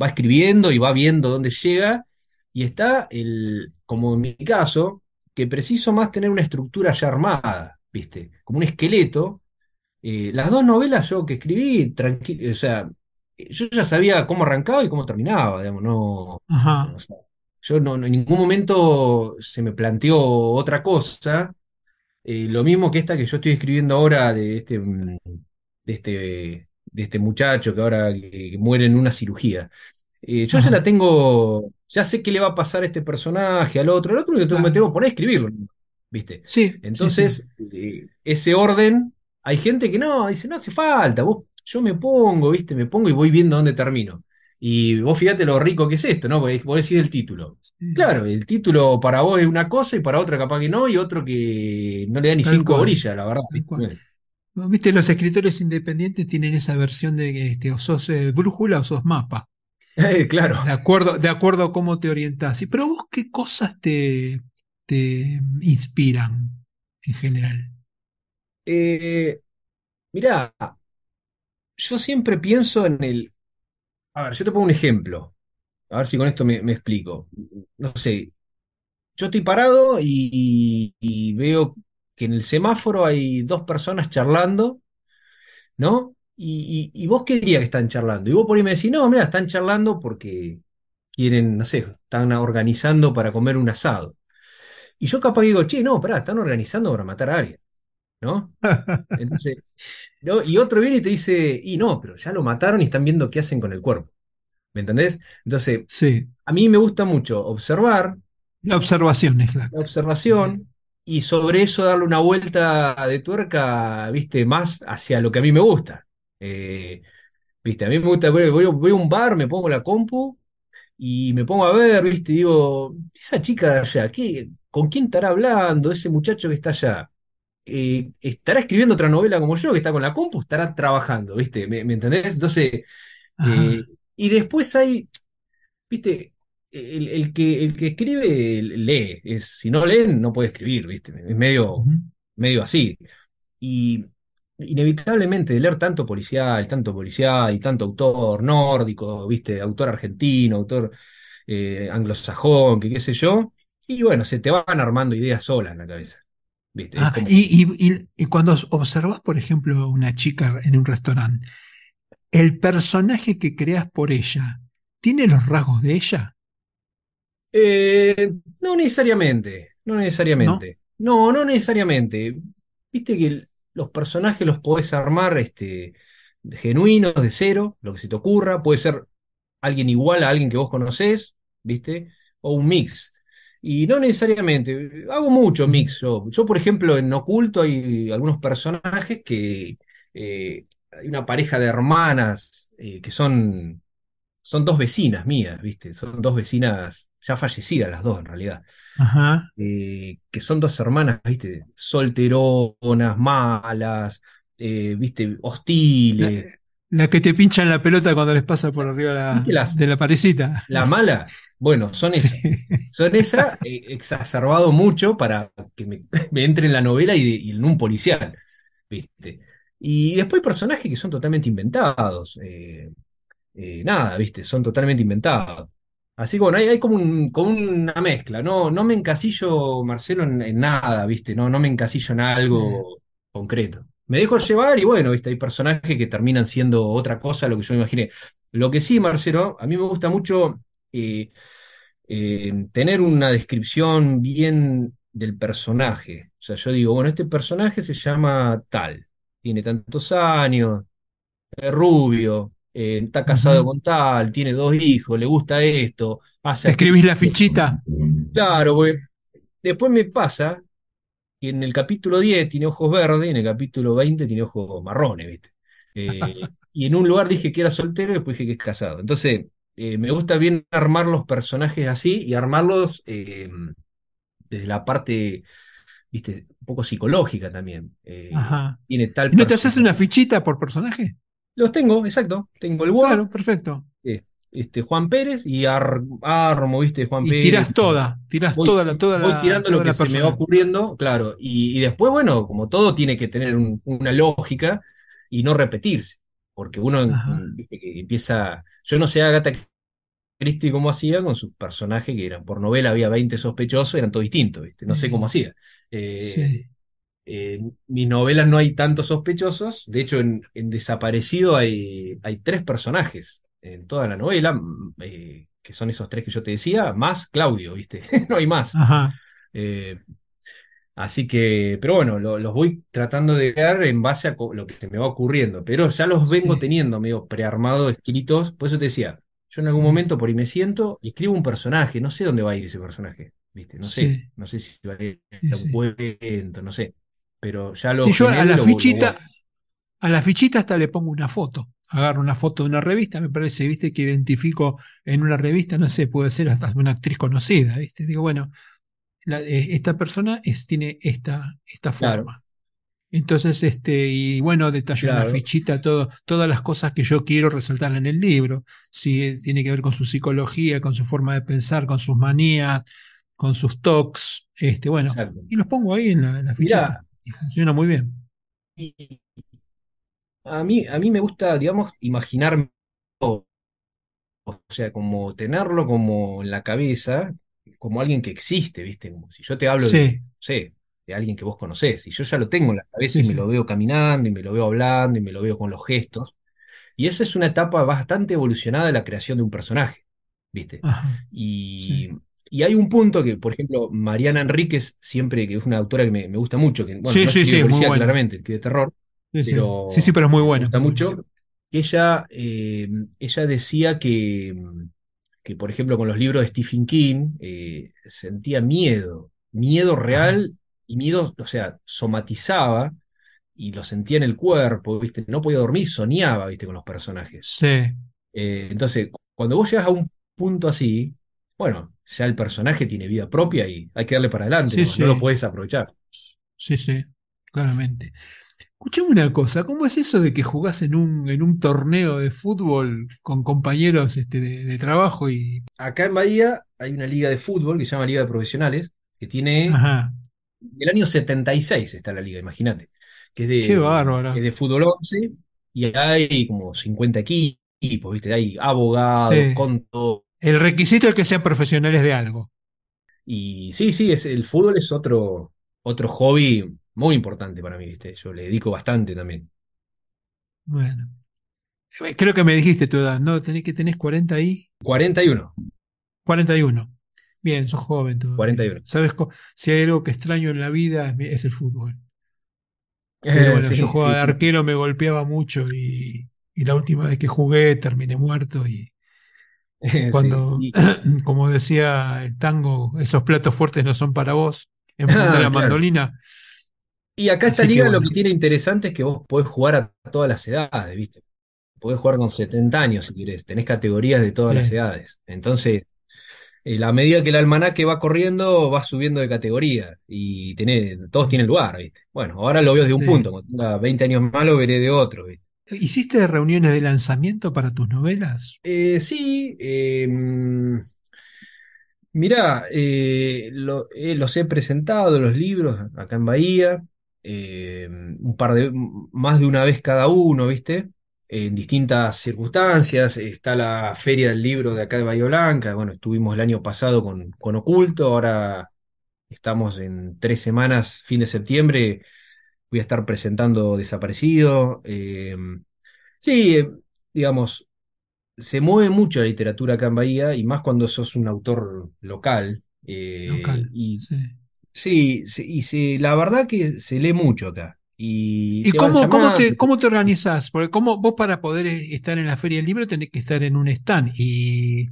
Va escribiendo y va viendo dónde llega. Y está el, como en mi caso, que preciso más tener una estructura ya armada, ¿viste? Como un esqueleto eh, las dos novelas yo que escribí, tranqui- o sea, yo ya sabía cómo arrancaba y cómo terminaba, digamos, no, o Ajá, sea, yo no, no- en ningún momento se me planteó otra cosa, eh, lo mismo que esta que yo estoy escribiendo ahora de este, mm, de este, de este muchacho que ahora que- que muere en una cirugía. Eh, yo ya la ajá, tengo, ya sé qué le va a pasar a este personaje, al otro, al otro, y me tengo que poner a escribirlo, ¿viste? Sí, sí, sí. Entonces, eh, ese orden, hay gente que no, dice, no hace falta, vos, yo me pongo, ¿viste? Me pongo y voy viendo dónde termino. Y vos fíjate lo rico que es esto, ¿no? Porque vos decís el título. sí. Claro, el título para vos es una cosa y para otra capaz que no, y otro que no le da ni Tal cinco cual, gorillas, la verdad. Viste, los escritores independientes tienen esa versión de que este, o sos eh, brújula o sos mapa, Eh, claro. de acuerdo, de acuerdo a cómo te orientás. Y, pero vos, ¿qué cosas te, te inspiran en general? Eh, mirá, yo siempre pienso en el... A ver, yo te pongo un ejemplo. A ver si con esto me, me explico. No sé, yo estoy parado y, y veo que en el semáforo hay dos personas charlando, ¿no? Y, y- y vos qué dirías que están charlando? Y vos por ahí me decís, no, mira, están charlando porque quieren, no sé, están organizando para comer un asado. Y yo capaz digo, che, no, pará, están organizando para matar a alguien, ¿no? Entonces, ¿no? Y otro viene y te dice, y no, pero ya lo mataron y están viendo qué hacen con el cuerpo. ¿Me entendés? Entonces, Sí. a mí me gusta mucho observar La observación es la la. observación y sobre eso darle una vuelta de tuerca, viste, más hacia lo que a mí me gusta. Eh, viste, a mí me gusta, voy, voy- voy a un bar, me pongo la compu y me pongo a ver, viste, y digo, esa chica de allá, ¿qué, con quién estará hablando? Ese muchacho que está allá. Eh, ¿estará escribiendo otra novela como yo, que está con la compu? ¿Estará trabajando? ¿Viste? ¿Me, me entendés? Entonces, eh, y después hay, viste, el, el que, el que escribe lee, es, si no lee, no puede escribir, viste, es medio, medio así. Y inevitablemente de leer tanto policial, tanto policial y tanto autor nórdico, viste, autor argentino, autor eh, anglosajón, que qué sé yo, y bueno, se te van armando ideas solas en la cabeza, viste, Ah, como, y, y- y- y cuando observas, por ejemplo, una chica en un restaurante, el personaje que creas por ella, ¿tiene los rasgos de ella? eh, no necesariamente, no ¿No? necesariamente, no, no necesariamente, viste que el- los personajes los podés armar, este, genuinos, de cero, lo que se te ocurra, puede ser alguien igual a alguien que vos conocés, ¿viste? O un mix. Y no necesariamente, hago mucho mix yo. Yo, por ejemplo, en Oculto hay algunos personajes que eh, hay una pareja de hermanas eh, que son, son dos vecinas mías, ¿viste? Son dos vecinas ya fallecidas las dos en realidad. Ajá. eh, que son dos hermanas, ¿viste? Solteronas, malas, eh, ¿viste? Hostiles. la que te pinchan la pelota cuando les pasa por arriba ¿Viste la- las, de la parecita. La mala, bueno, son Sí. esas. Son esas, eh, exacerbado mucho para que me, me entre en la novela y, de- y en un policial, ¿viste? Y después personajes que son totalmente inventados. Eh, nada, ¿viste? Son totalmente inventados. Así que bueno, hay, hay como, un- como una mezcla. No, no me encasillo, Marcelo, en, en nada, ¿viste? No, no me encasillo en algo concreto. Me dejo llevar y bueno, ¿viste? Hay personajes que terminan siendo otra cosa de lo que yo me imaginé. Lo que sí, Marcelo, a mí me gusta mucho. eh, eh, tener una descripción bien del personaje. O sea, yo digo, bueno, este personaje se llama tal, tiene tantos años, es rubio, eh, está casado con tal, tiene dos hijos, le gusta esto, hace ¿Te escribís la fichita? Claro, porque después me pasa que en el capítulo 10 tiene ojos verdes y en el capítulo 20 tiene ojos marrones, ¿viste? Eh, y en un lugar dije que era soltero y después dije que es casado. Entonces, eh, me gusta bien armar los personajes así y armarlos desde la parte, ¿viste? Un poco psicológica también. Eh, Ajá. tiene tal ¿Y no te haces una fichita por personaje? Los tengo, exacto. Tengo el Word, Claro, perfecto. eh, este, Juan Pérez y ar- armo, ¿viste? Juan Y Pérez. tirás toda, tirás Voy, toda la, toda voy la, tirando lo que se me va ocurriendo, claro. Y, y después, bueno, como todo tiene que tener un- una lógica y no repetirse. Porque uno empieza. Yo no sé Agatha Christie cómo hacía con sus personajes, que eran por novela había 20 sospechosos, eran todos distintos, ¿viste? No sé cómo hacía. Eh, sí. En mis novelas no hay tantos sospechosos. De hecho, en, en Desaparecido hay, hay tres personajes en toda la novela, mm, eh, que son esos tres que yo te decía, más Claudio, ¿viste? No hay más. Ajá. Eh, así que, pero bueno, lo- los voy tratando de ver en base a lo que se me va ocurriendo. Pero ya los vengo Sí, teniendo medio prearmados, escritos. Por eso te decía, yo en algún momento por ahí me siento y escribo un personaje. No sé dónde va a ir ese personaje, ¿viste? No sé. sí, No sé si va a ir a un sí. cuento, no sé. Pero ya lo Sí, yo a la fichita, a la fichita hasta le pongo una foto. Agarro una foto de una revista, me parece, viste, que identifico en una revista, no sé, puede ser hasta una actriz conocida, viste. Digo, bueno, la- eh, esta persona es, tiene esta, esta Claro, forma. Entonces, este, y bueno, detallo en la claro, fichita todo, todas las cosas que yo quiero resaltar en el libro. Si eh, tiene que ver con su psicología, con su forma de pensar, con sus manías, con sus tocs, este, bueno, exacto. y los pongo ahí en la, en la fichita. Mirá, Y funciona muy bien. y a mí, a mí me gusta, digamos, imaginar O sea, como tenerlo como en la cabeza, como alguien que existe, ¿viste? Como si yo te hablo de, no sé, de alguien que vos conocés, y yo ya lo tengo en la cabeza sí, y me lo veo caminando, y me lo veo hablando, y me lo veo con los gestos. Y esa es una etapa bastante evolucionada de la creación de un personaje, ¿viste? Ajá, Y, sí. Y hay un punto que, por ejemplo, Mariana Enríquez, siempre, que es una autora que me, me gusta mucho, que, bueno, Sí, no sí, policía claramente, escribe terror, Sí, sí. Sí, sí, pero pero es muy me buena, gusta muy buena. mucho. ella, eh, ella decía que, que, por ejemplo, con los libros de Stephen King, eh, sentía miedo, miedo real y miedo, o sea, somatizaba y lo sentía en el cuerpo, ¿viste? No podía dormir, soñaba, ¿viste? Con los personajes. Sí, Eh, entonces, cuando vos llegas a un punto así, bueno, ya el personaje tiene vida propia y hay que darle para adelante, sí, no lo puedes aprovechar. sí, sí, claramente. Escuchame una cosa, ¿cómo es eso de que jugás en un, en un torneo de fútbol con compañeros este, de, de trabajo y... Acá en Bahía hay una liga de fútbol que se llama Liga de Profesionales, que tiene, Ajá, el año 76 está la liga, imagínate, que es qué de, es bárbaro. de fútbol 11 y hay como 50 equipos, ¿viste? Hay abogados, Sí. con todo. El requisito es que sean profesionales de algo. Y sí, sí, es, el fútbol es otro, otro hobby muy importante para mí, ¿viste? Yo le dedico bastante también. Bueno, eh, creo que me dijiste tu edad, ¿no? Tenés que tenés 40 y 41, 41. Bien, sos joven todavía. 41. ¿Sabes? Si hay algo que extraño en la vida es, el fútbol. Pero Eh, bueno, yo jugaba sí, de sí. arquero, me golpeaba mucho y, y la última vez que jugué terminé muerto y. cuando, Y, como decía el tango, esos platos fuertes no son para vos, enfundé ah, la claro. mandolina. Y acá esta Así que liga lo que tiene interesante es que vos podés jugar a todas las edades, ¿viste? Podés jugar con 70 años si querés, tenés categorías de todas las edades. Entonces, eh, a medida que el almanaque va corriendo, va subiendo de categoría y todos tienen lugar, ¿viste? Bueno, ahora lo veo de un punto, cuando tenga 20 años más lo veré de otro, ¿viste? ¿Hiciste reuniones de lanzamiento para tus novelas? Eh, sí, eh, Mirá, eh, eh, los he presentado, los libros, acá en Bahía, eh, un par de, más de una vez cada uno, ¿viste? En distintas circunstancias. Está la Feria del Libro de acá de Bahía Blanca, bueno, estuvimos el año pasado con, con Oculto, ahora estamos en tres semanas, fin de septiembre, voy a estar presentando Desaparecido. eh, sí, eh, digamos se mueve mucho la literatura acá en Bahía y más cuando sos un autor local. eh, Local, y sí. y se, la verdad que se lee mucho acá. Y ¿Y te van cómo, cómo te, cómo te organizás? Porque cómo, vos para poder estar en la Feria del Libro tenés que estar en un stand y,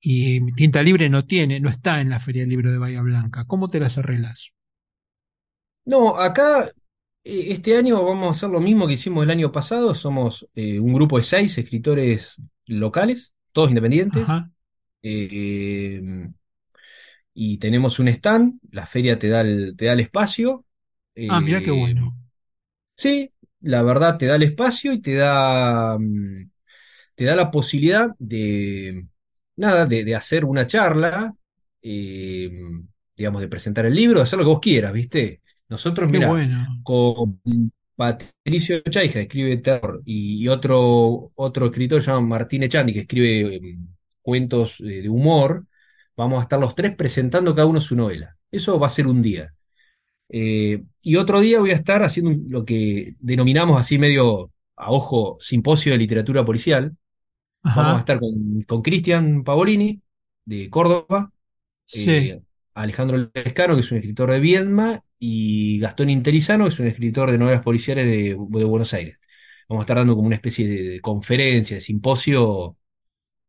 y Tinta Libre no tiene, no está en la Feria del Libro de Bahía Blanca. ¿Cómo te las arreglas? No, acá este año vamos a hacer lo mismo que hicimos el año pasado. Somos eh, un grupo de seis escritores locales, todos independientes. Eh, y tenemos un stand, la feria te da el, te da el espacio. Ah, mirá qué eh, bueno. Sí, la verdad te da el espacio y te da, mm, te da la posibilidad de, nada, de, de hacer una charla, eh, digamos, de presentar el libro, de hacer lo que vos quieras, ¿viste? Nosotros, mira, bueno. con Patricio Chaija, que escribe terror, y, otro, otro escritor llamado Martín Echandi, que escribe eh, cuentos eh, de humor, vamos a estar los tres presentando cada uno su novela. Eso va a ser un día. Eh, y otro día voy a estar haciendo lo que denominamos así medio a ojo simposio de literatura policial. Vamos a estar con, con Cristian Pavolini de Córdoba, Sí. eh, Alejandro Lescano, que es un escritor de Viedma, y Gastón Interizano, que es un escritor de novelas policiales de, de Buenos Aires. Vamos a estar dando como una especie de, de conferencia, de simposio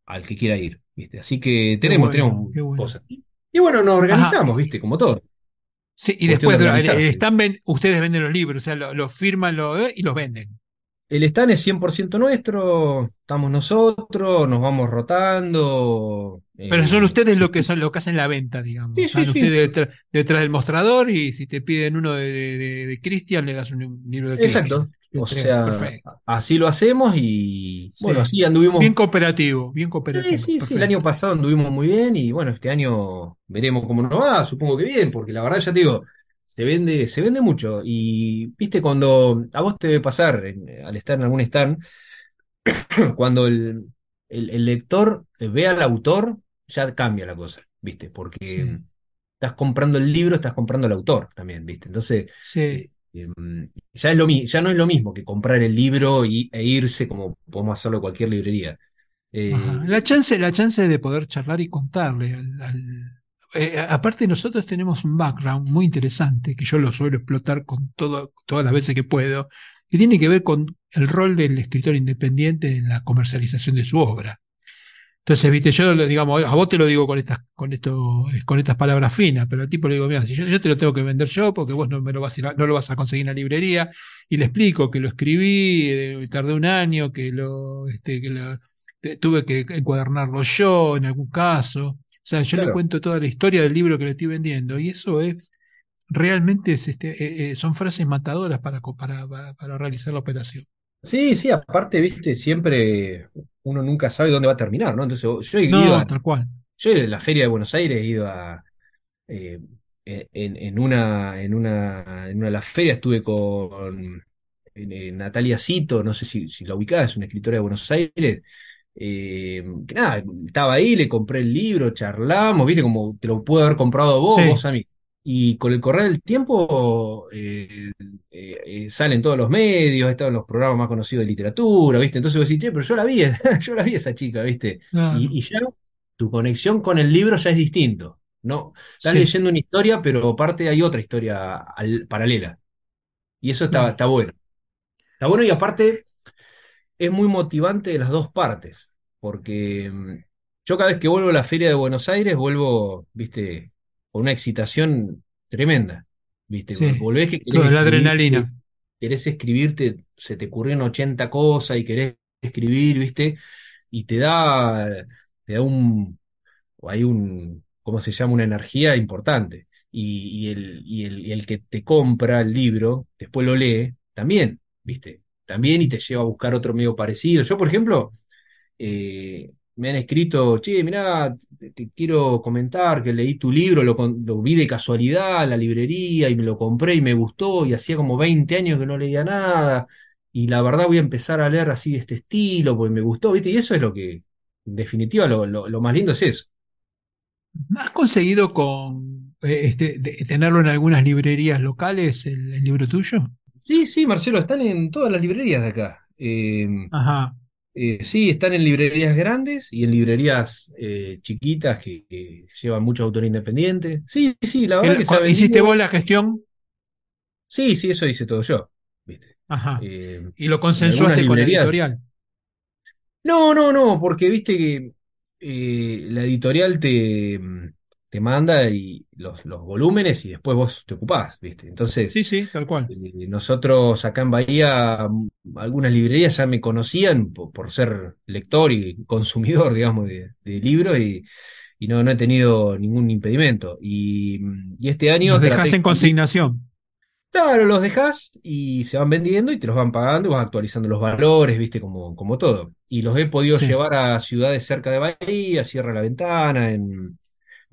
al que quiera ir, ¿viste? Así que tenemos, bueno, tenemos bueno. cosas. Y bueno, nos Ajá. organizamos, ¿viste? Como todo. sí, y Cuestión después de- eh, están ustedes venden los libros, o sea, lo, lo firman lo, eh, y los venden. El stand es 100% nuestro, estamos nosotros, nos vamos rotando. Pero son eh, ustedes sí, lo que son, lo que hacen la venta, digamos. sí, sí, Están sí, ustedes detrás, detrás del mostrador y si te piden uno de, de, de- de Cristian, le das un, un libro de Cristian. exacto. O sea, Perfecto. así lo hacemos y bueno, Sí. así Bien anduvimos. cooperativo, bien Sí, cooperativo. sí, sí, el año pasado anduvimos muy bien y bueno, este año veremos cómo nos va, supongo que bien, porque la verdad ya te digo, se vende, se vende mucho y viste cuando a vos te debe pasar en- al estar en algún stand, cuando el, el- el lector ve al autor, ya cambia la cosa, viste, porque Sí, estás comprando el libro, estás comprando al autor también, ¿viste? Entonces, sí. eh, em, ya es lo, mi- ya no es lo mismo que comprar el libro y, e irse como podemos hacerlo en cualquier librería. Ajá. Eh, La chance, la chance de poder charlar y contarle al, al- eh, aparte nosotros tenemos un background muy interesante que yo lo suelo explotar con todo, todas las veces que puedo. que tiene que ver con el rol del escritor independiente en la comercialización de su obra. Entonces, viste, yo digamos, a vos te lo digo con estas, con esto, con estas palabras finas, pero al tipo le digo, mira, si yo, te lo tengo que vender yo, porque vos no me lo vas a, no lo vas a conseguir en la librería, y le explico que lo escribí, eh, tardé un año, que lo, este, que lo, tuve que encuadernarlo yo en algún caso. O sea, yo le cuento toda la historia del libro que le estoy vendiendo, y eso es realmente es este, eh, eh, son frases matadoras para, para, para realizar la operación. Sí, sí, aparte, viste, siempre uno nunca sabe dónde va a terminar, ¿no? Entonces, yo he ido a, tal cual. Yo en la Feria de Buenos Aires he ido a. Eh, en, una, en, una, en una de las ferias estuve con Natalia Cito, no sé si, si la ubicás, es una escritora de Buenos Aires. Eh, que nada, estaba ahí, le compré el libro, charlamos, viste, como te lo puedo haber comprado vos, vos a mí. Y con el correr del tiempo eh, eh, salen todos los medios, estado en los programas más conocidos de literatura, ¿viste? Entonces vos decís, che, pero yo la vi, yo la vi esa chica, ¿viste? Y, ya tu conexión con el libro ya es distinto. ¿no? Estás leyendo una historia, pero aparte hay otra historia paralela. Y eso está, está bueno. Está bueno y aparte es muy motivante de las dos partes, porque mm, yo cada vez que vuelvo a la Feria de Buenos Aires, vuelvo, viste, con una excitación tremenda. ¿Viste? Volvés que querés la adrenalina. Querés escribirte, se te ocurrieron 80 cosas y querés escribir, ¿viste? Y te da, te da un, hay un, ¿cómo se llama? Una energía importante. Y, el, y, el, y el que te compra el libro, después lo lee, también, ¿viste? También y te lleva a buscar otro medio parecido. Yo, por ejemplo, eh, me han escrito, che, mirá, te, quiero comentar que leí tu libro, lo, vi de casualidad en la librería y me lo compré y me gustó y hacía como 20 años que no leía nada y la verdad voy a empezar a leer así de este estilo porque me gustó, ¿viste? Y eso es lo que, en definitiva, lo, más lindo es eso. ¿Has conseguido con eh, este, tenerlo en algunas librerías locales el, libro tuyo? Sí, sí, Marcelo, están en todas las librerías de acá. Eh, Ajá. Eh, sí, están en librerías grandes y en librerías eh, chiquitas que, llevan mucho autor independiente. Sí, sí, la verdad que se ¿Hiciste vos la gestión? Sí, sí, eso hice todo yo. ¿viste? Ajá. Eh, ¿Y lo consensuaste con la editorial? No, no, no, porque viste que la editorial te, te manda y los, volúmenes y después vos te ocupás, ¿viste? Entonces, sí, sí, tal cual. Eh, nosotros acá en Bahía, algunas librerías ya me conocían por, ser lector y consumidor, digamos, de, libros y, no, no he tenido ningún impedimento. Y, este año... Los dejás en consignación. Claro, los dejas y se van vendiendo y te los van pagando y vas actualizando los valores, viste, como, como todo. Y los he podido llevar a ciudades cerca de Bahía, Cierra la Ventana, en,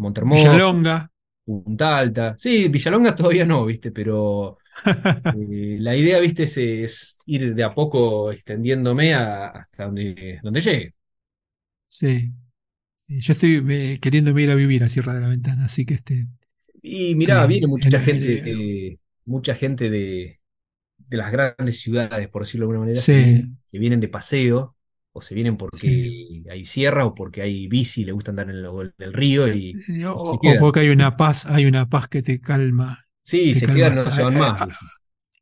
Montermoso, Villalonga. Punta Alta. Sí, Villalonga todavía no, viste, pero eh, la idea, viste, es, ir de a poco extendiéndome hasta donde, donde llegue. Sí. Yo estoy queriendo ir a vivir a Sierra de la Ventana, así que este. Y mirá, viene mucha gente, mucha gente de, de, las grandes ciudades, por decirlo de alguna manera, que vienen de paseo o se vienen porque hay sierra o porque hay bici, le gusta andar en el, río y, o, porque hay una paz, hay una paz que te calma. Sí, se quedan, no se van más.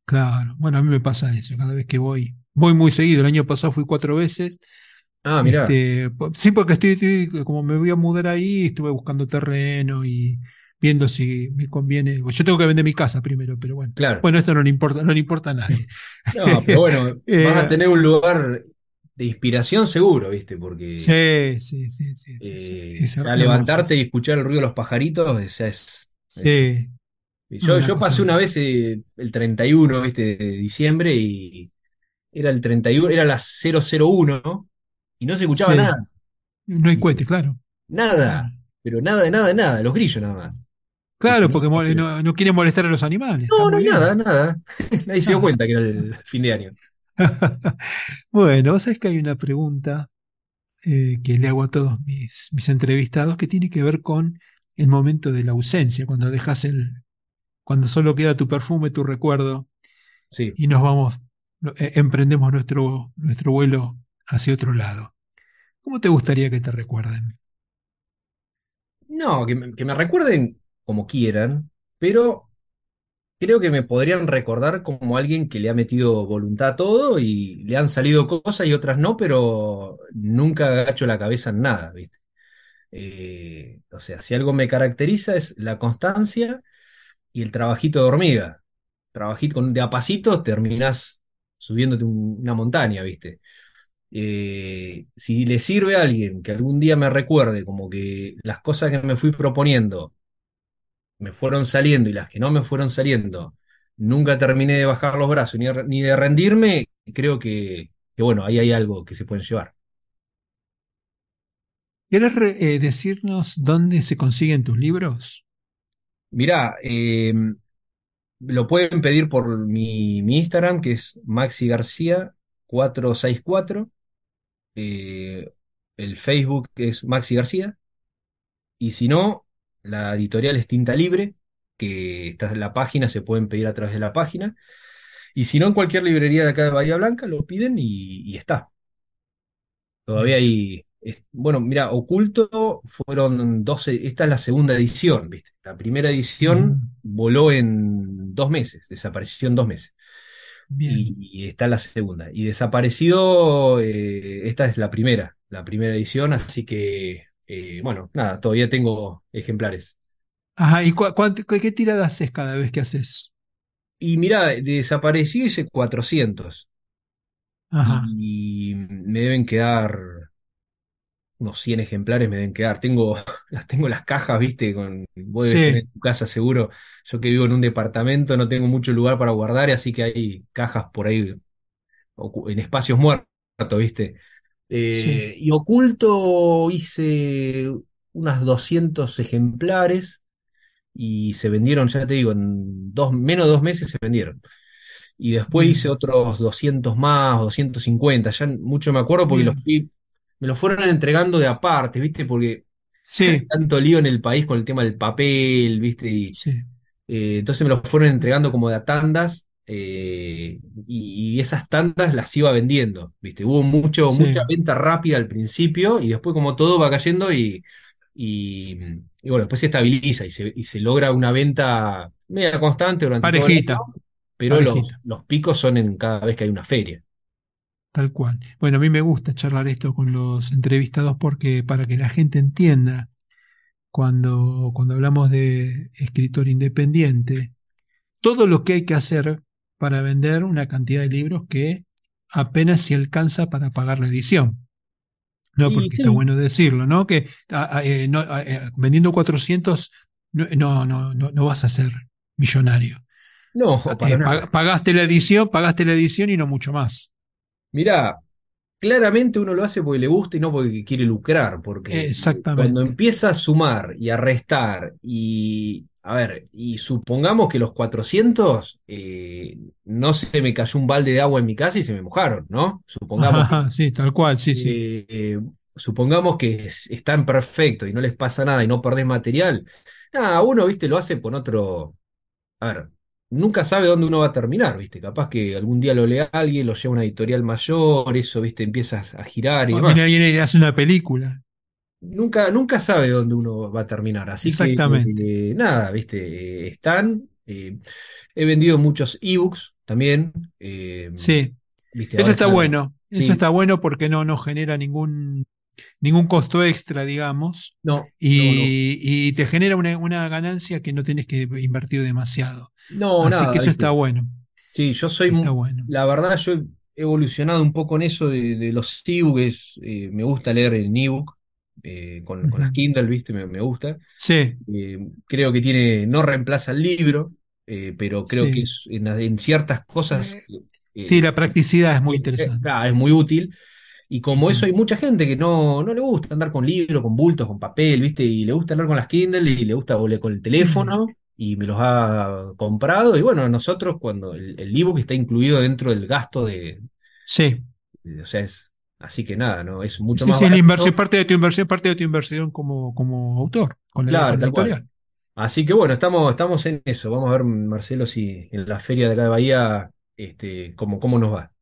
Claro, bueno, a mí me pasa eso, cada vez que voy, voy muy seguido, el año pasado fui cuatro veces. Ah, mira. Este, sí, porque estoy, como me voy a mudar ahí, estuve buscando terreno y viendo si me conviene. Yo tengo que vender mi casa primero, pero bueno. Claro. Bueno, esto no le importa, no le importa a nadie. No, pero bueno, vas a tener un lugar de inspiración seguro, ¿viste? Porque sí, sí, sí, sí, eh, levantarte y escuchar el ruido de los pajaritos ya es... Sí. yo, yo pasé una vez eh, el 31, ¿viste? De diciembre y era el 31, era las 001 y no se escuchaba nada. No hay cohete, claro. Nada, pero nada de nada de nada, los grillos nada más. Claro, porque no, no, quieren molestar a los animales. No, no, nada, nada. Nadie se dio cuenta que era el fin de año. bueno, vos sabés que hay una pregunta eh, que le hago a todos mis, mis, entrevistados que tiene que ver con el momento de la ausencia, cuando dejas el, cuando solo queda tu perfume, tu recuerdo, sí. y nos vamos, eh, emprendemos nuestro, nuestro vuelo hacia otro lado. ¿Cómo te gustaría que te recuerden? No, que me recuerden como quieran, pero creo que me podrían recordar como alguien que le ha metido voluntad a todo y le han salido cosas y otras no, pero nunca agacho la cabeza en nada, ¿viste? Eh, o sea, si algo me caracteriza es la constancia y el trabajito de hormiga. Trabajito de a pasitos terminás subiéndote un- una montaña, ¿viste? Eh, si le sirve a alguien que algún día me recuerde como que las cosas que me fui proponiendo me fueron saliendo y las que no me fueron saliendo, nunca terminé de bajar los brazos ni, de- ni de rendirme, creo que, que bueno, ahí hay algo que se pueden llevar. ¿Querés re- eh, decirnos dónde se consiguen tus libros? Mirá, eh, lo pueden pedir por mi, mi Instagram, que es Maxi García 464. eh, el Facebook es Maxi García. Y si no, la editorial es Tinta Libre, que está en la página, se pueden pedir a través de la página. Y si no, en cualquier librería de acá de Bahía Blanca lo piden y, y está. Todavía hay. es- bueno, mira, Oculto fueron 12. Esta es la segunda edición, ¿viste? La primera edición Mm, voló en dos meses, desapareció en dos meses. bien. Y, y está la segunda. Y desapareció, eh, esta es la primera, la primera edición, así que, eh, bueno, nada, todavía tengo ejemplares. Ajá, ¿y qué, tirada haces cada vez que haces? Y mira, desapareció hice 400 Ajá, y me deben quedar unos 100 ejemplares, me deben quedar. Tengo, las tengo las cajas, viste, con, vos debes tener sí, en tu casa seguro. Yo que vivo en un departamento no tengo mucho lugar para guardar, así que hay cajas por ahí en espacios muertos, viste. Sí. Eh, y oculto hice unas 200 ejemplares y se vendieron, ya te digo, en dos, menos de dos meses se vendieron. Y después hice Bien, otros 200 más, 250, ya mucho me acuerdo porque los fui, me los fueron entregando de aparte, ¿viste? Porque hay Sí, tanto lío en el país con el tema del papel, ¿viste? Y sí, eh, entonces me los fueron entregando como de a tandas eh, y, y esas tandas las iba vendiendo, ¿viste? Hubo mucho, mucha venta rápida al principio y después como todo va cayendo y, y, y bueno, después se estabiliza y se, y se logra una venta media constante durante todo el Parejita, año, pero los, los picos son en cada vez que hay una feria. tal cual. Bueno, a mí me gusta charlar esto con los entrevistados porque para que la gente entienda cuando, cuando hablamos de escritor independiente, todo lo que hay que hacer para vender una cantidad de libros que apenas se alcanza para pagar la edición. No, porque está sí, bueno decirlo, ¿no? Que a- a- eh, no, a- eh, vendiendo 400 no, no, no, no, vas a ser millonario. no, para eh, pa- nada. pagaste la edición, pagaste la edición y no mucho más. Mirá, claramente uno lo hace porque le gusta y no porque quiere lucrar, porque cuando Exactamente. empieza a sumar y a restar y, a ver, y supongamos que los 400, eh, no se me cayó un balde de agua en mi casa y se me mojaron, ¿no? Supongamos que, Ajá, sí, tal cual, sí, sí. eh, eh, supongamos que es- están perfectos y no les pasa nada y no perdés material. Nada, uno, viste, lo hace con otro, a ver, nunca sabe dónde uno va a terminar, ¿viste? Capaz que algún día lo lea alguien, lo lleva a una editorial mayor, eso, ¿viste? Empiezas a girar y viene alguien y hace una película. Nunca, nunca sabe dónde uno va a terminar. Así que, Exactamente. eh, nada, ¿viste? Están. eh, he vendido muchos ebooks también. eh, Sí. ¿viste? Eso Ahora está está. bueno. Eso está bueno porque no, no genera ningún, ningún costo extra, digamos, no, no, no. y, y te genera una, una ganancia que no tenés que invertir demasiado. No, Así que nada, eso está bueno. Sí, yo soy, Está bueno. la verdad, yo he evolucionado un poco en eso de, de los ebooks. eh, me gusta leer en ebook, eh, con, con las. Kindle, ¿viste? Me, me gusta. Sí, Eh, creo que tiene, no reemplaza el libro, eh, pero creo que es en, en ciertas cosas sí, la practicidad es muy interesante. es muy útil. Y como eso hay mucha gente que no, no le gusta andar con libros, con bultos, con papel, ¿viste? Y le gusta andar con las Kindle y le gusta volver con el teléfono y me los ha comprado. Y bueno, nosotros cuando el, el ebook está incluido dentro del gasto de, Sí, o sea, es, así que nada, ¿no? Es mucho sí, más sí, la inversión, barato. parte de tu inversión, parte de tu inversión como, como autor, con la, Claro, con la tal cual. editorial. Así que bueno, estamos, estamos en eso. Vamos a ver, Marcelo, si en la feria de acá de Bahía, este, cómo, cómo nos va.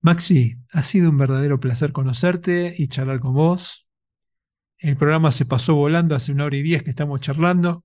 Maxi, ha sido un verdadero placer conocerte y charlar con vos. El programa se pasó volando hace una hora y diez que estamos charlando.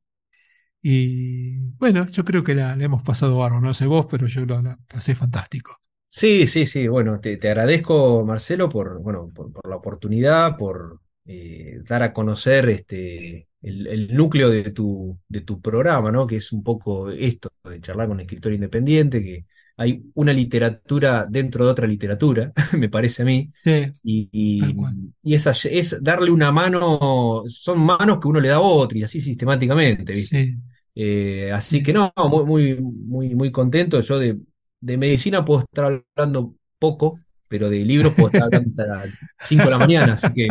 Y bueno, yo creo que la, hemos pasado barro, no sé vos, pero yo lo la pasé fantástico. Sí, sí, sí. Bueno, te, te agradezco, Marcelo, por, bueno, por, por la oportunidad, por eh, dar a conocer este, el, el núcleo de tu, de tu programa, ¿no? Que es un poco esto, de charlar con escritor independiente, que hay una literatura dentro de otra literatura, me parece a mí. Sí, Y, y, y esa, es darle una mano, son manos que uno le da a otro y así sistemáticamente, ¿viste? Sí, Eh, así sí. que no, muy, muy, muy, muy contento. Yo de, de medicina puedo estar hablando poco, pero de libros puedo estar hablando hasta las 5 de la mañana, así que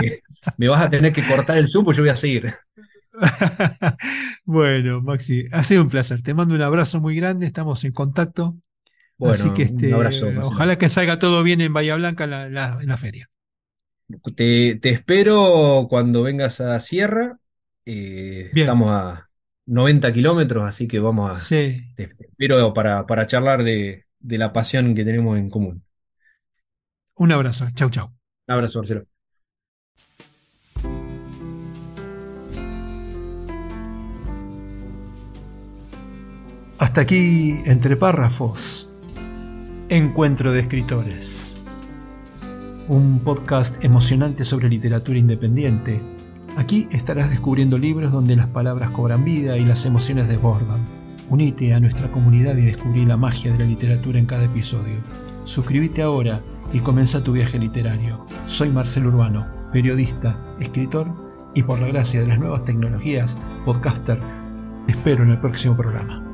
me vas a tener que cortar el Zoom, pues yo voy a seguir. Bueno, Maxi, ha sido un placer. Te mando un abrazo muy grande, estamos en contacto. Así que Bueno, un abrazo, este, ojalá que salga todo bien en Bahía Blanca en la, la- en la feria. Te, te espero cuando vengas a Sierra. Eh, estamos a 90 kilómetros, así que vamos a. sí. Te espero para, para charlar de, de la pasión que tenemos en común. Un abrazo. Chau, chau. Un abrazo, Marcelo. Hasta aquí, entre párrafos, Encuentro de Escritores. Un podcast emocionante sobre literatura independiente. Aquí estarás descubriendo libros donde las palabras cobran vida y las emociones desbordan. Unite a nuestra comunidad y descubrí la magia de la literatura en cada episodio. Suscríbete ahora y comienza tu viaje literario. Soy Marcelo Urbano, periodista, escritor y por la gracia de las nuevas tecnologías, podcaster. Te espero en el próximo programa.